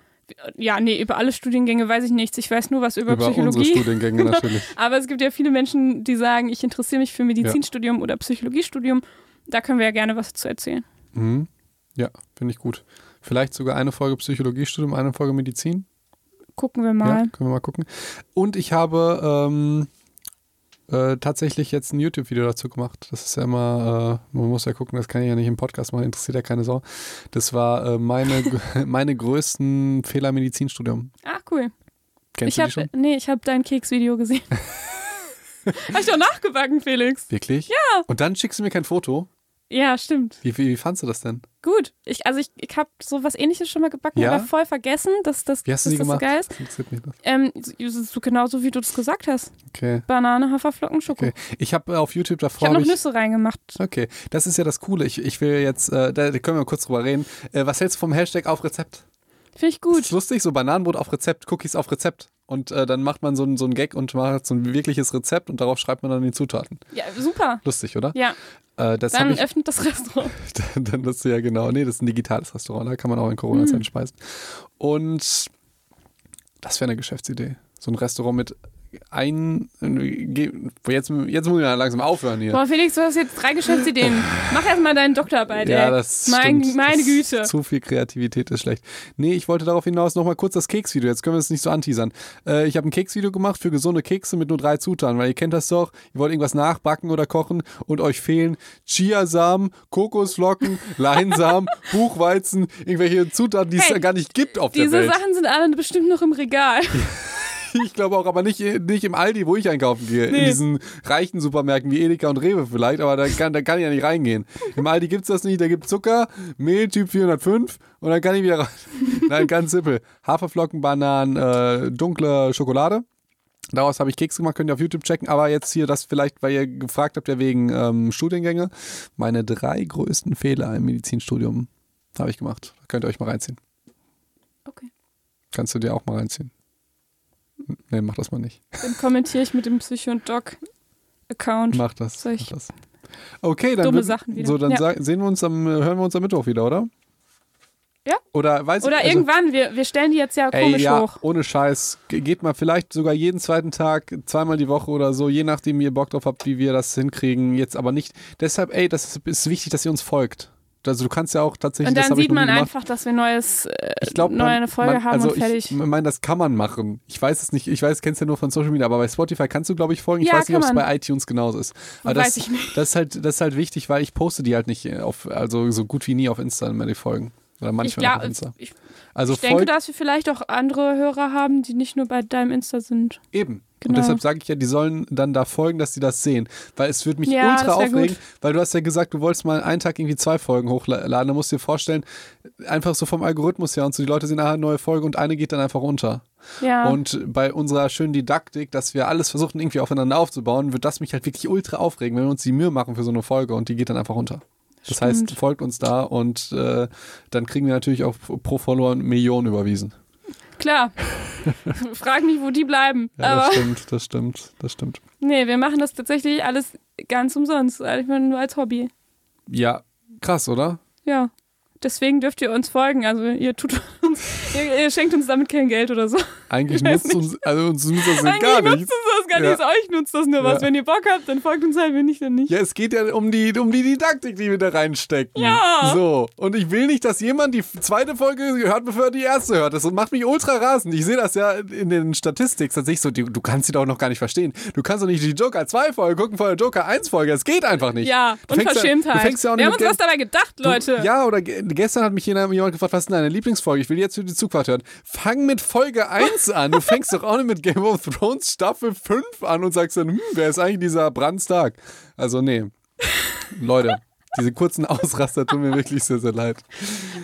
[SPEAKER 1] nee, über alle Studiengänge weiß ich nichts. Ich weiß nur was über,
[SPEAKER 2] Über unsere
[SPEAKER 1] Psychologie.
[SPEAKER 2] Studiengänge natürlich.
[SPEAKER 1] Aber es gibt ja viele Menschen, die sagen, ich interessiere mich für Medizinstudium oder Psychologiestudium. Da können wir ja gerne was zu erzählen.
[SPEAKER 2] Mhm. Ja, finde ich gut. Vielleicht sogar eine Folge Psychologiestudium, eine Folge Medizin.
[SPEAKER 1] Gucken wir
[SPEAKER 2] Ja,
[SPEAKER 1] mal.
[SPEAKER 2] können wir mal gucken. Und ich habe ähm, äh, tatsächlich jetzt ein YouTube-Video dazu gemacht. Das ist ja immer, äh, man muss ja gucken, das kann ich ja nicht im Podcast machen, interessiert ja keine Sau. Das war äh, meine, meine größten Fehler im Medizinstudium.
[SPEAKER 1] Ah, cool.
[SPEAKER 2] Kennst
[SPEAKER 1] ich
[SPEAKER 2] du
[SPEAKER 1] hab,
[SPEAKER 2] schon?
[SPEAKER 1] Nee, ich habe dein Keksvideo gesehen. Habe ich doch nachgebacken, Felix.
[SPEAKER 2] Wirklich? Ja. Und dann schickst du mir kein Foto.
[SPEAKER 1] Ja, stimmt.
[SPEAKER 2] Wie, wie, wie fandst du das denn?
[SPEAKER 1] Gut. Ich, also ich, ich habe so was ähnliches schon mal gebacken,
[SPEAKER 2] Ja?
[SPEAKER 1] aber voll vergessen, dass, das
[SPEAKER 2] Wie hast
[SPEAKER 1] dass das
[SPEAKER 2] gemacht?
[SPEAKER 1] so geil ist.
[SPEAKER 2] Das.
[SPEAKER 1] Ähm, so, so genauso wie du das gesagt hast.
[SPEAKER 2] Okay.
[SPEAKER 1] Banane, Haferflocken, Schoko.
[SPEAKER 2] okay. Ich habe äh, auf YouTube
[SPEAKER 1] Ich
[SPEAKER 2] davor.
[SPEAKER 1] habe noch
[SPEAKER 2] hab ich,
[SPEAKER 1] Nüsse reingemacht.
[SPEAKER 2] okay, das ist ja das Coole. Ich, ich will jetzt, äh, da, da können wir kurz drüber reden. Äh, was hältst du vom Hashtag auf Rezept?
[SPEAKER 1] Finde ich
[SPEAKER 2] Das
[SPEAKER 1] gut.
[SPEAKER 2] ist lustig, so Bananenbrot auf Rezept, Cookies auf Rezept. Und äh, dann macht man so ein, so ein Gag und macht so ein wirkliches Rezept und darauf schreibt man dann die Zutaten.
[SPEAKER 1] Ja, super.
[SPEAKER 2] Lustig, oder?
[SPEAKER 1] Ja,
[SPEAKER 2] Äh, das
[SPEAKER 1] dann
[SPEAKER 2] ich.
[SPEAKER 1] öffnet das Restaurant.
[SPEAKER 2] dann das ja genau. Nee, das ist ein digitales Restaurant, da kann man auch in
[SPEAKER 1] Mhm.
[SPEAKER 2] Corona-Zeiten speisen. Und das wäre eine Geschäftsidee. So ein Restaurant mit ein. Jetzt, jetzt muss ich ja langsam aufhören hier.
[SPEAKER 1] Boah, Felix, du hast jetzt drei Geschäftsideen. Mach erstmal deine Doktorarbeit,
[SPEAKER 2] Ja,
[SPEAKER 1] ey.
[SPEAKER 2] das
[SPEAKER 1] mein,
[SPEAKER 2] stimmt.
[SPEAKER 1] Meine
[SPEAKER 2] das
[SPEAKER 1] Güte.
[SPEAKER 2] Zu viel Kreativität ist schlecht. Nee, ich wollte darauf hinaus nochmal kurz das Keksvideo. Jetzt können wir es nicht so anteasern. Äh, ich habe ein Keksvideo gemacht für gesunde Kekse mit nur drei Zutaten, weil ihr kennt das doch. Ihr wollt irgendwas nachbacken oder kochen und euch fehlen Chiasamen, Kokosflocken, Leinsamen, Buchweizen, irgendwelche Zutaten, die es
[SPEAKER 1] Hey,
[SPEAKER 2] ja gar nicht gibt auf der
[SPEAKER 1] Diese
[SPEAKER 2] Welt.
[SPEAKER 1] Sachen sind alle bestimmt noch im Regal.
[SPEAKER 2] Ich glaube auch, aber nicht, nicht im Aldi, wo ich einkaufen gehe. In
[SPEAKER 1] Nee.
[SPEAKER 2] diesen reichen Supermärkten wie Edeka und Rewe vielleicht, aber da kann, da kann ich ja nicht reingehen. Im Aldi gibt es das nicht, da gibt Zucker, Mehl Typ 405 und dann kann ich wieder rein. Nein, ganz simpel. Haferflocken, Bananen, äh, dunkle Schokolade. Daraus habe ich Kekse gemacht, könnt ihr auf YouTube checken. Aber jetzt hier das vielleicht, weil ihr gefragt habt, ja wegen ähm, Studiengänge. Meine drei größten Fehler im Medizinstudium habe ich gemacht. Könnt ihr euch mal reinziehen.
[SPEAKER 1] Okay.
[SPEAKER 2] Kannst du dir auch mal reinziehen. Nee, mach das mal nicht.
[SPEAKER 1] Dann kommentiere ich mit dem Psycho und Doc Account.
[SPEAKER 2] Mach das. Mach das. Okay, dann,
[SPEAKER 1] Dumme Sachen wieder.
[SPEAKER 2] so, dann
[SPEAKER 1] Ja.
[SPEAKER 2] sehen wir uns am, hören wir uns am Mittwoch wieder, oder?
[SPEAKER 1] Ja.
[SPEAKER 2] Oder weiß
[SPEAKER 1] Oder
[SPEAKER 2] ich, also,
[SPEAKER 1] irgendwann, wir, wir stellen die jetzt ja
[SPEAKER 2] Ey,
[SPEAKER 1] komisch
[SPEAKER 2] ja,
[SPEAKER 1] hoch.
[SPEAKER 2] ohne Scheiß. Ge- Geht mal vielleicht sogar jeden zweiten Tag, zweimal die Woche oder so, je nachdem, wie ihr Bock drauf habt, wie wir das hinkriegen. Jetzt aber nicht. Deshalb, ey, das ist, ist wichtig, dass ihr uns folgt. Also du kannst ja auch tatsächlich.
[SPEAKER 1] Und dann sieht man
[SPEAKER 2] gemacht.
[SPEAKER 1] einfach, dass wir neues, äh,
[SPEAKER 2] Ich glaube,
[SPEAKER 1] neue eine Folge
[SPEAKER 2] man,
[SPEAKER 1] haben
[SPEAKER 2] also
[SPEAKER 1] und fertig.
[SPEAKER 2] Ich meine, das kann man machen. Ich weiß es nicht. Ich weiß, kennst ja nur von Social Media, aber bei Spotify kannst du, glaube ich, folgen. Ich
[SPEAKER 1] Ja,
[SPEAKER 2] weiß nicht, ob es
[SPEAKER 1] man.
[SPEAKER 2] bei iTunes genauso ist. Aber
[SPEAKER 1] Weiß
[SPEAKER 2] das,
[SPEAKER 1] ich nicht.
[SPEAKER 2] das ist halt, das ist halt wichtig, weil ich poste die halt nicht auf, also so gut wie nie auf Insta mehr die Folgen. Oder manchmal noch auf Insta.
[SPEAKER 1] ich,
[SPEAKER 2] Also
[SPEAKER 1] ich denke, dass wir vielleicht auch andere Hörer haben, die nicht nur bei deinem Insta sind.
[SPEAKER 2] eben. Und
[SPEAKER 1] Genau.
[SPEAKER 2] deshalb sage ich ja, die sollen dann da folgen, dass sie das sehen. Weil es würde mich
[SPEAKER 1] Ja,
[SPEAKER 2] ultra aufregen,
[SPEAKER 1] gut.
[SPEAKER 2] weil du hast ja gesagt, du wolltest mal einen Tag irgendwie zwei Folgen hochladen. Da musst du dir vorstellen, einfach so vom Algorithmus her und so, die Leute sehen, ah, neue Folge und eine geht dann einfach unter.
[SPEAKER 1] Ja.
[SPEAKER 2] Und bei unserer schönen Didaktik, dass wir alles versuchen, irgendwie aufeinander aufzubauen, wird das mich halt wirklich ultra aufregen, wenn wir uns die Mühe machen für so eine Folge und die geht dann einfach runter. Das
[SPEAKER 1] Stimmt.
[SPEAKER 2] heißt, folgt uns da und äh, dann kriegen wir natürlich auch pro Follower Millionen überwiesen.
[SPEAKER 1] Klar. Frag mich, wo die bleiben.
[SPEAKER 2] Ja, das stimmt, das stimmt, das stimmt.
[SPEAKER 1] nee, wir machen das tatsächlich alles ganz umsonst. Also Ich meine, nur als Hobby.
[SPEAKER 2] Ja, krass, oder?
[SPEAKER 1] Ja. Deswegen dürft ihr uns folgen. Also ihr tut uns, ihr, ihr schenkt uns damit kein Geld oder so.
[SPEAKER 2] Eigentlich nutzt uns, also uns nutzt das gar nichts.
[SPEAKER 1] Das gar
[SPEAKER 2] Ja.
[SPEAKER 1] nichts. Euch nutzt das nur was.
[SPEAKER 2] Ja.
[SPEAKER 1] Wenn ihr Bock habt, dann folgt uns halt, wenn nicht, dann nicht.
[SPEAKER 2] Ja, es geht ja um die, um die Didaktik, die wir da reinstecken.
[SPEAKER 1] Ja.
[SPEAKER 2] So. Und ich will nicht, dass jemand die zweite Folge hört, bevor er die erste hört. Das macht mich ultra rasend. Ich sehe das ja in den Statistiken. Tatsächlich so, du, du kannst sie doch noch gar nicht verstehen. Du kannst doch nicht die Joker 2 Folge gucken vor der Joker 1 Folge. Das geht einfach nicht.
[SPEAKER 1] Ja,
[SPEAKER 2] Du ja-
[SPEAKER 1] Unverschämtheit.
[SPEAKER 2] du fängst ja nicht
[SPEAKER 1] wir haben uns was dabei gedacht,
[SPEAKER 2] Du-
[SPEAKER 1] Leute.
[SPEAKER 2] Ja, oder ge gestern hat mich jemand gefragt, was ist denn deine Lieblingsfolge? Ich will jetzt für die Zugfahrt hören. Fang mit Folge 1 an. Du fängst doch auch nicht mit Game of Thrones Staffel 5 an und sagst dann, hm, wer ist eigentlich dieser Bran Stark? Also, nee. Leute, diese kurzen Ausraster tun mir wirklich sehr, sehr leid.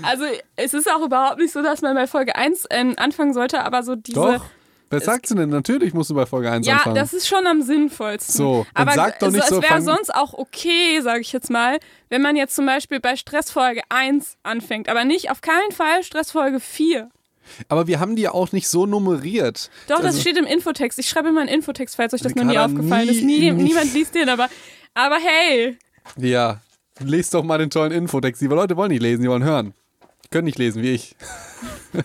[SPEAKER 1] Also es ist auch überhaupt nicht so, dass man bei Folge 1 äh, anfangen sollte, aber so diese...
[SPEAKER 2] Doch. Wer sagt sie denn? Natürlich musst du bei Folge 1
[SPEAKER 1] Ja,
[SPEAKER 2] anfangen.
[SPEAKER 1] das ist schon am sinnvollsten.
[SPEAKER 2] So,
[SPEAKER 1] aber
[SPEAKER 2] sag doch nicht
[SPEAKER 1] es
[SPEAKER 2] so,
[SPEAKER 1] wäre
[SPEAKER 2] fang-
[SPEAKER 1] sonst auch okay, sage ich jetzt mal, wenn man jetzt zum Beispiel bei Stressfolge 1 anfängt, aber nicht auf keinen Fall Stressfolge 4.
[SPEAKER 2] Aber wir haben die ja auch nicht so nummeriert.
[SPEAKER 1] Doch, das
[SPEAKER 2] Also-
[SPEAKER 1] steht im Infotext. Ich schreibe immer einen Infotext, falls euch das noch nie aufgefallen ist.
[SPEAKER 2] nie-
[SPEAKER 1] Nie,
[SPEAKER 2] nie-
[SPEAKER 1] niemand liest den, aber, aber hey,
[SPEAKER 2] Ja, lest doch mal den tollen Infotext. Die Leute wollen nicht lesen, die wollen hören. Können nicht lesen, wie ich.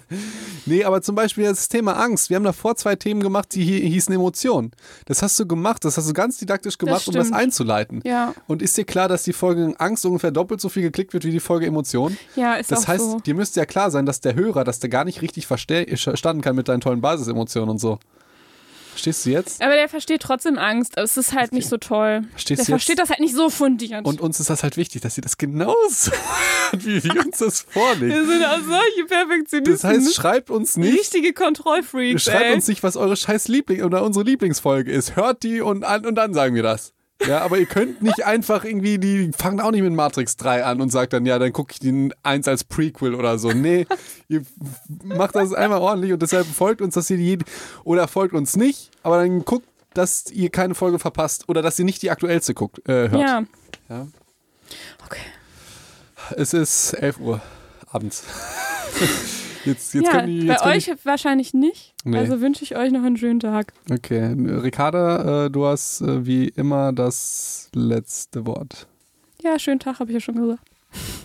[SPEAKER 2] Nee, aber zum Beispiel das Thema Angst. Wir haben davor zwei Themen gemacht, die hi- hießen Emotionen. Das hast du gemacht, das hast du ganz didaktisch gemacht, um das einzuleiten.
[SPEAKER 1] Ja,
[SPEAKER 2] Und ist dir klar, dass die Folge Angst ungefähr doppelt so viel geklickt wird wie die Folge Emotionen?
[SPEAKER 1] ja, ist
[SPEAKER 2] Das
[SPEAKER 1] auch
[SPEAKER 2] heißt,
[SPEAKER 1] so.
[SPEAKER 2] dir müsste ja klar sein, dass der Hörer, dass der gar nicht richtig verstanden kann mit deinen tollen Basisemotionen und so. Verstehst du jetzt?
[SPEAKER 1] Aber der versteht trotzdem Angst. aber Es ist halt nicht so toll.
[SPEAKER 2] Verstehst
[SPEAKER 1] der
[SPEAKER 2] du jetzt?
[SPEAKER 1] versteht das halt nicht so fundiert.
[SPEAKER 2] Und uns ist das halt wichtig, dass sie das genauso wie wir uns das vorlegen.
[SPEAKER 1] wir sind auch solche Perfektionisten.
[SPEAKER 2] Das heißt, schreibt uns nicht,
[SPEAKER 1] richtige Kontrollfreaks.
[SPEAKER 2] schreibt
[SPEAKER 1] ey.
[SPEAKER 2] uns nicht, was eure scheiß Liebling oder unsere Lieblingsfolge ist. Hört die und, an, und dann sagen wir das. Ja, aber ihr könnt nicht einfach irgendwie, die fangen auch nicht mit Matrix 3 an und sagt dann, ja, dann gucke ich den 1 als Prequel oder so. Nee, ihr macht das einmal ordentlich und deshalb folgt uns, dass ihr die oder folgt uns nicht, aber dann guckt, dass ihr keine Folge verpasst oder dass ihr nicht die aktuellste guckt, äh, hört.
[SPEAKER 1] Ja.
[SPEAKER 2] Ja.
[SPEAKER 1] Okay.
[SPEAKER 2] Es ist 11 Uhr abends. Jetzt, jetzt
[SPEAKER 1] ja,
[SPEAKER 2] können die, jetzt
[SPEAKER 1] bei euch wahrscheinlich nicht.
[SPEAKER 2] Nee.
[SPEAKER 1] Also wünsche ich euch noch einen schönen Tag.
[SPEAKER 2] Okay, Ricarda, äh, du hast äh, wie immer das letzte Wort.
[SPEAKER 1] Ja, schönen Tag, habe ich ja schon gesagt.